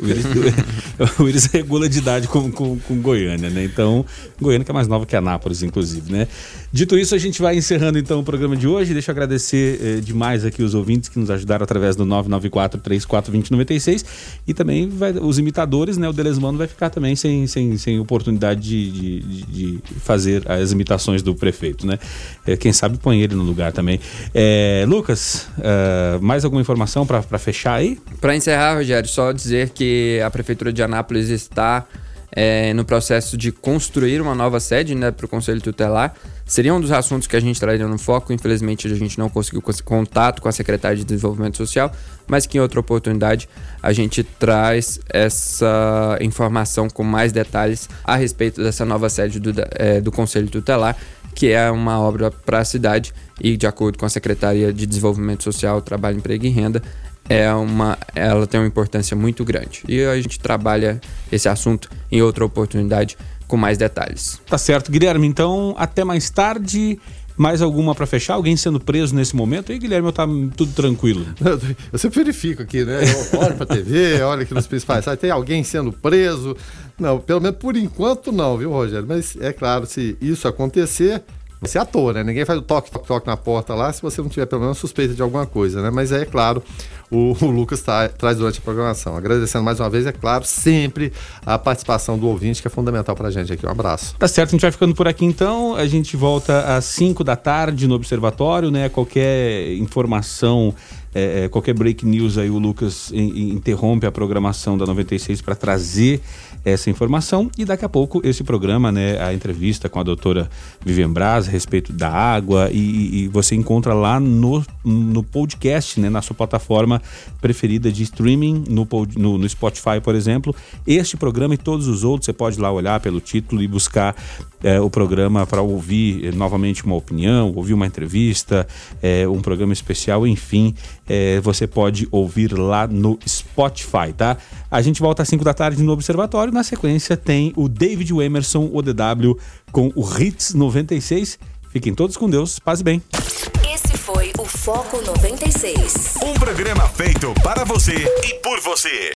O Iris, o Iris regula de idade com, com, com, Goiânia, né? Então, Goiânia que é mais nova que Anápolis, inclusive, né? Dito isso, a gente vai encerrando então o programa de hoje. Deixa eu agradecer eh, demais aqui os ouvintes que nos ajudaram através do 994-342096 e também vai, os imitadores, né? O Delesmano vai ficar também sem, sem, sem oportunidade de, de, de fazer as imitações do prefeito, né? Eh, quem sabe põe ele no lugar também. Eh, Lucas, mais alguma informação para fechar aí? Para encerrar, Rogério, só dizer que a Prefeitura de Anápolis está é, no processo de construir uma nova sede né, para o Conselho Tutelar. Seria um dos assuntos que a gente traria no foco. Infelizmente, a gente não conseguiu contato com a Secretaria de Desenvolvimento Social, mas que em outra oportunidade a gente traz essa informação com mais detalhes a respeito dessa nova sede do, é, do Conselho Tutelar, que é uma obra para a cidade e, de acordo com a Secretaria de Desenvolvimento Social, Trabalho, Emprego e Renda, é uma, ela tem uma importância muito grande. E a gente trabalha esse assunto em outra oportunidade com mais detalhes. Tá certo, Guilherme. Então, até mais tarde. Mais alguma para fechar? Alguém sendo preso nesse momento? E Guilherme, eu tá tudo tranquilo. Eu sempre verifico aqui, né? Eu olho pra TV, olho aqui nos principais sites, tem alguém sendo preso? Não, pelo menos por enquanto não, viu, Rogério? Mas é claro, se isso acontecer, você é ator, né? Ninguém faz o toque, toque, toque na porta lá se você não tiver pelo menos suspeita de alguma coisa, né? Mas é claro, o, o Lucas tá, traz durante a programação. Agradecendo mais uma vez, é claro, sempre a participação do ouvinte, que é fundamental pra gente aqui. Um abraço. Tá certo, a gente vai ficando por aqui então. A gente volta às 5 da tarde no Observatório, né? Qualquer informação é, é, qualquer break news aí o Lucas in, interrompe a programação da 96 para trazer essa informação e daqui a pouco esse programa, né, a entrevista com a doutora Vivian Braz a respeito da água e, e, você encontra lá no, no podcast, né, na sua plataforma preferida de streaming, no, no, no Spotify, por exemplo. Este programa e todos os outros, você pode lá olhar pelo título e buscar é, o programa para ouvir é, novamente uma opinião, ouvir uma entrevista, é, um programa especial, enfim, é, você pode ouvir lá no Spotify, tá? A gente volta às 5 da tarde no Observatório. Na sequência tem o David Emerson, ODW, com o Hits 96. Fiquem todos com Deus, paz e bem. Esse foi o Foco 96. Um programa feito para você e por você.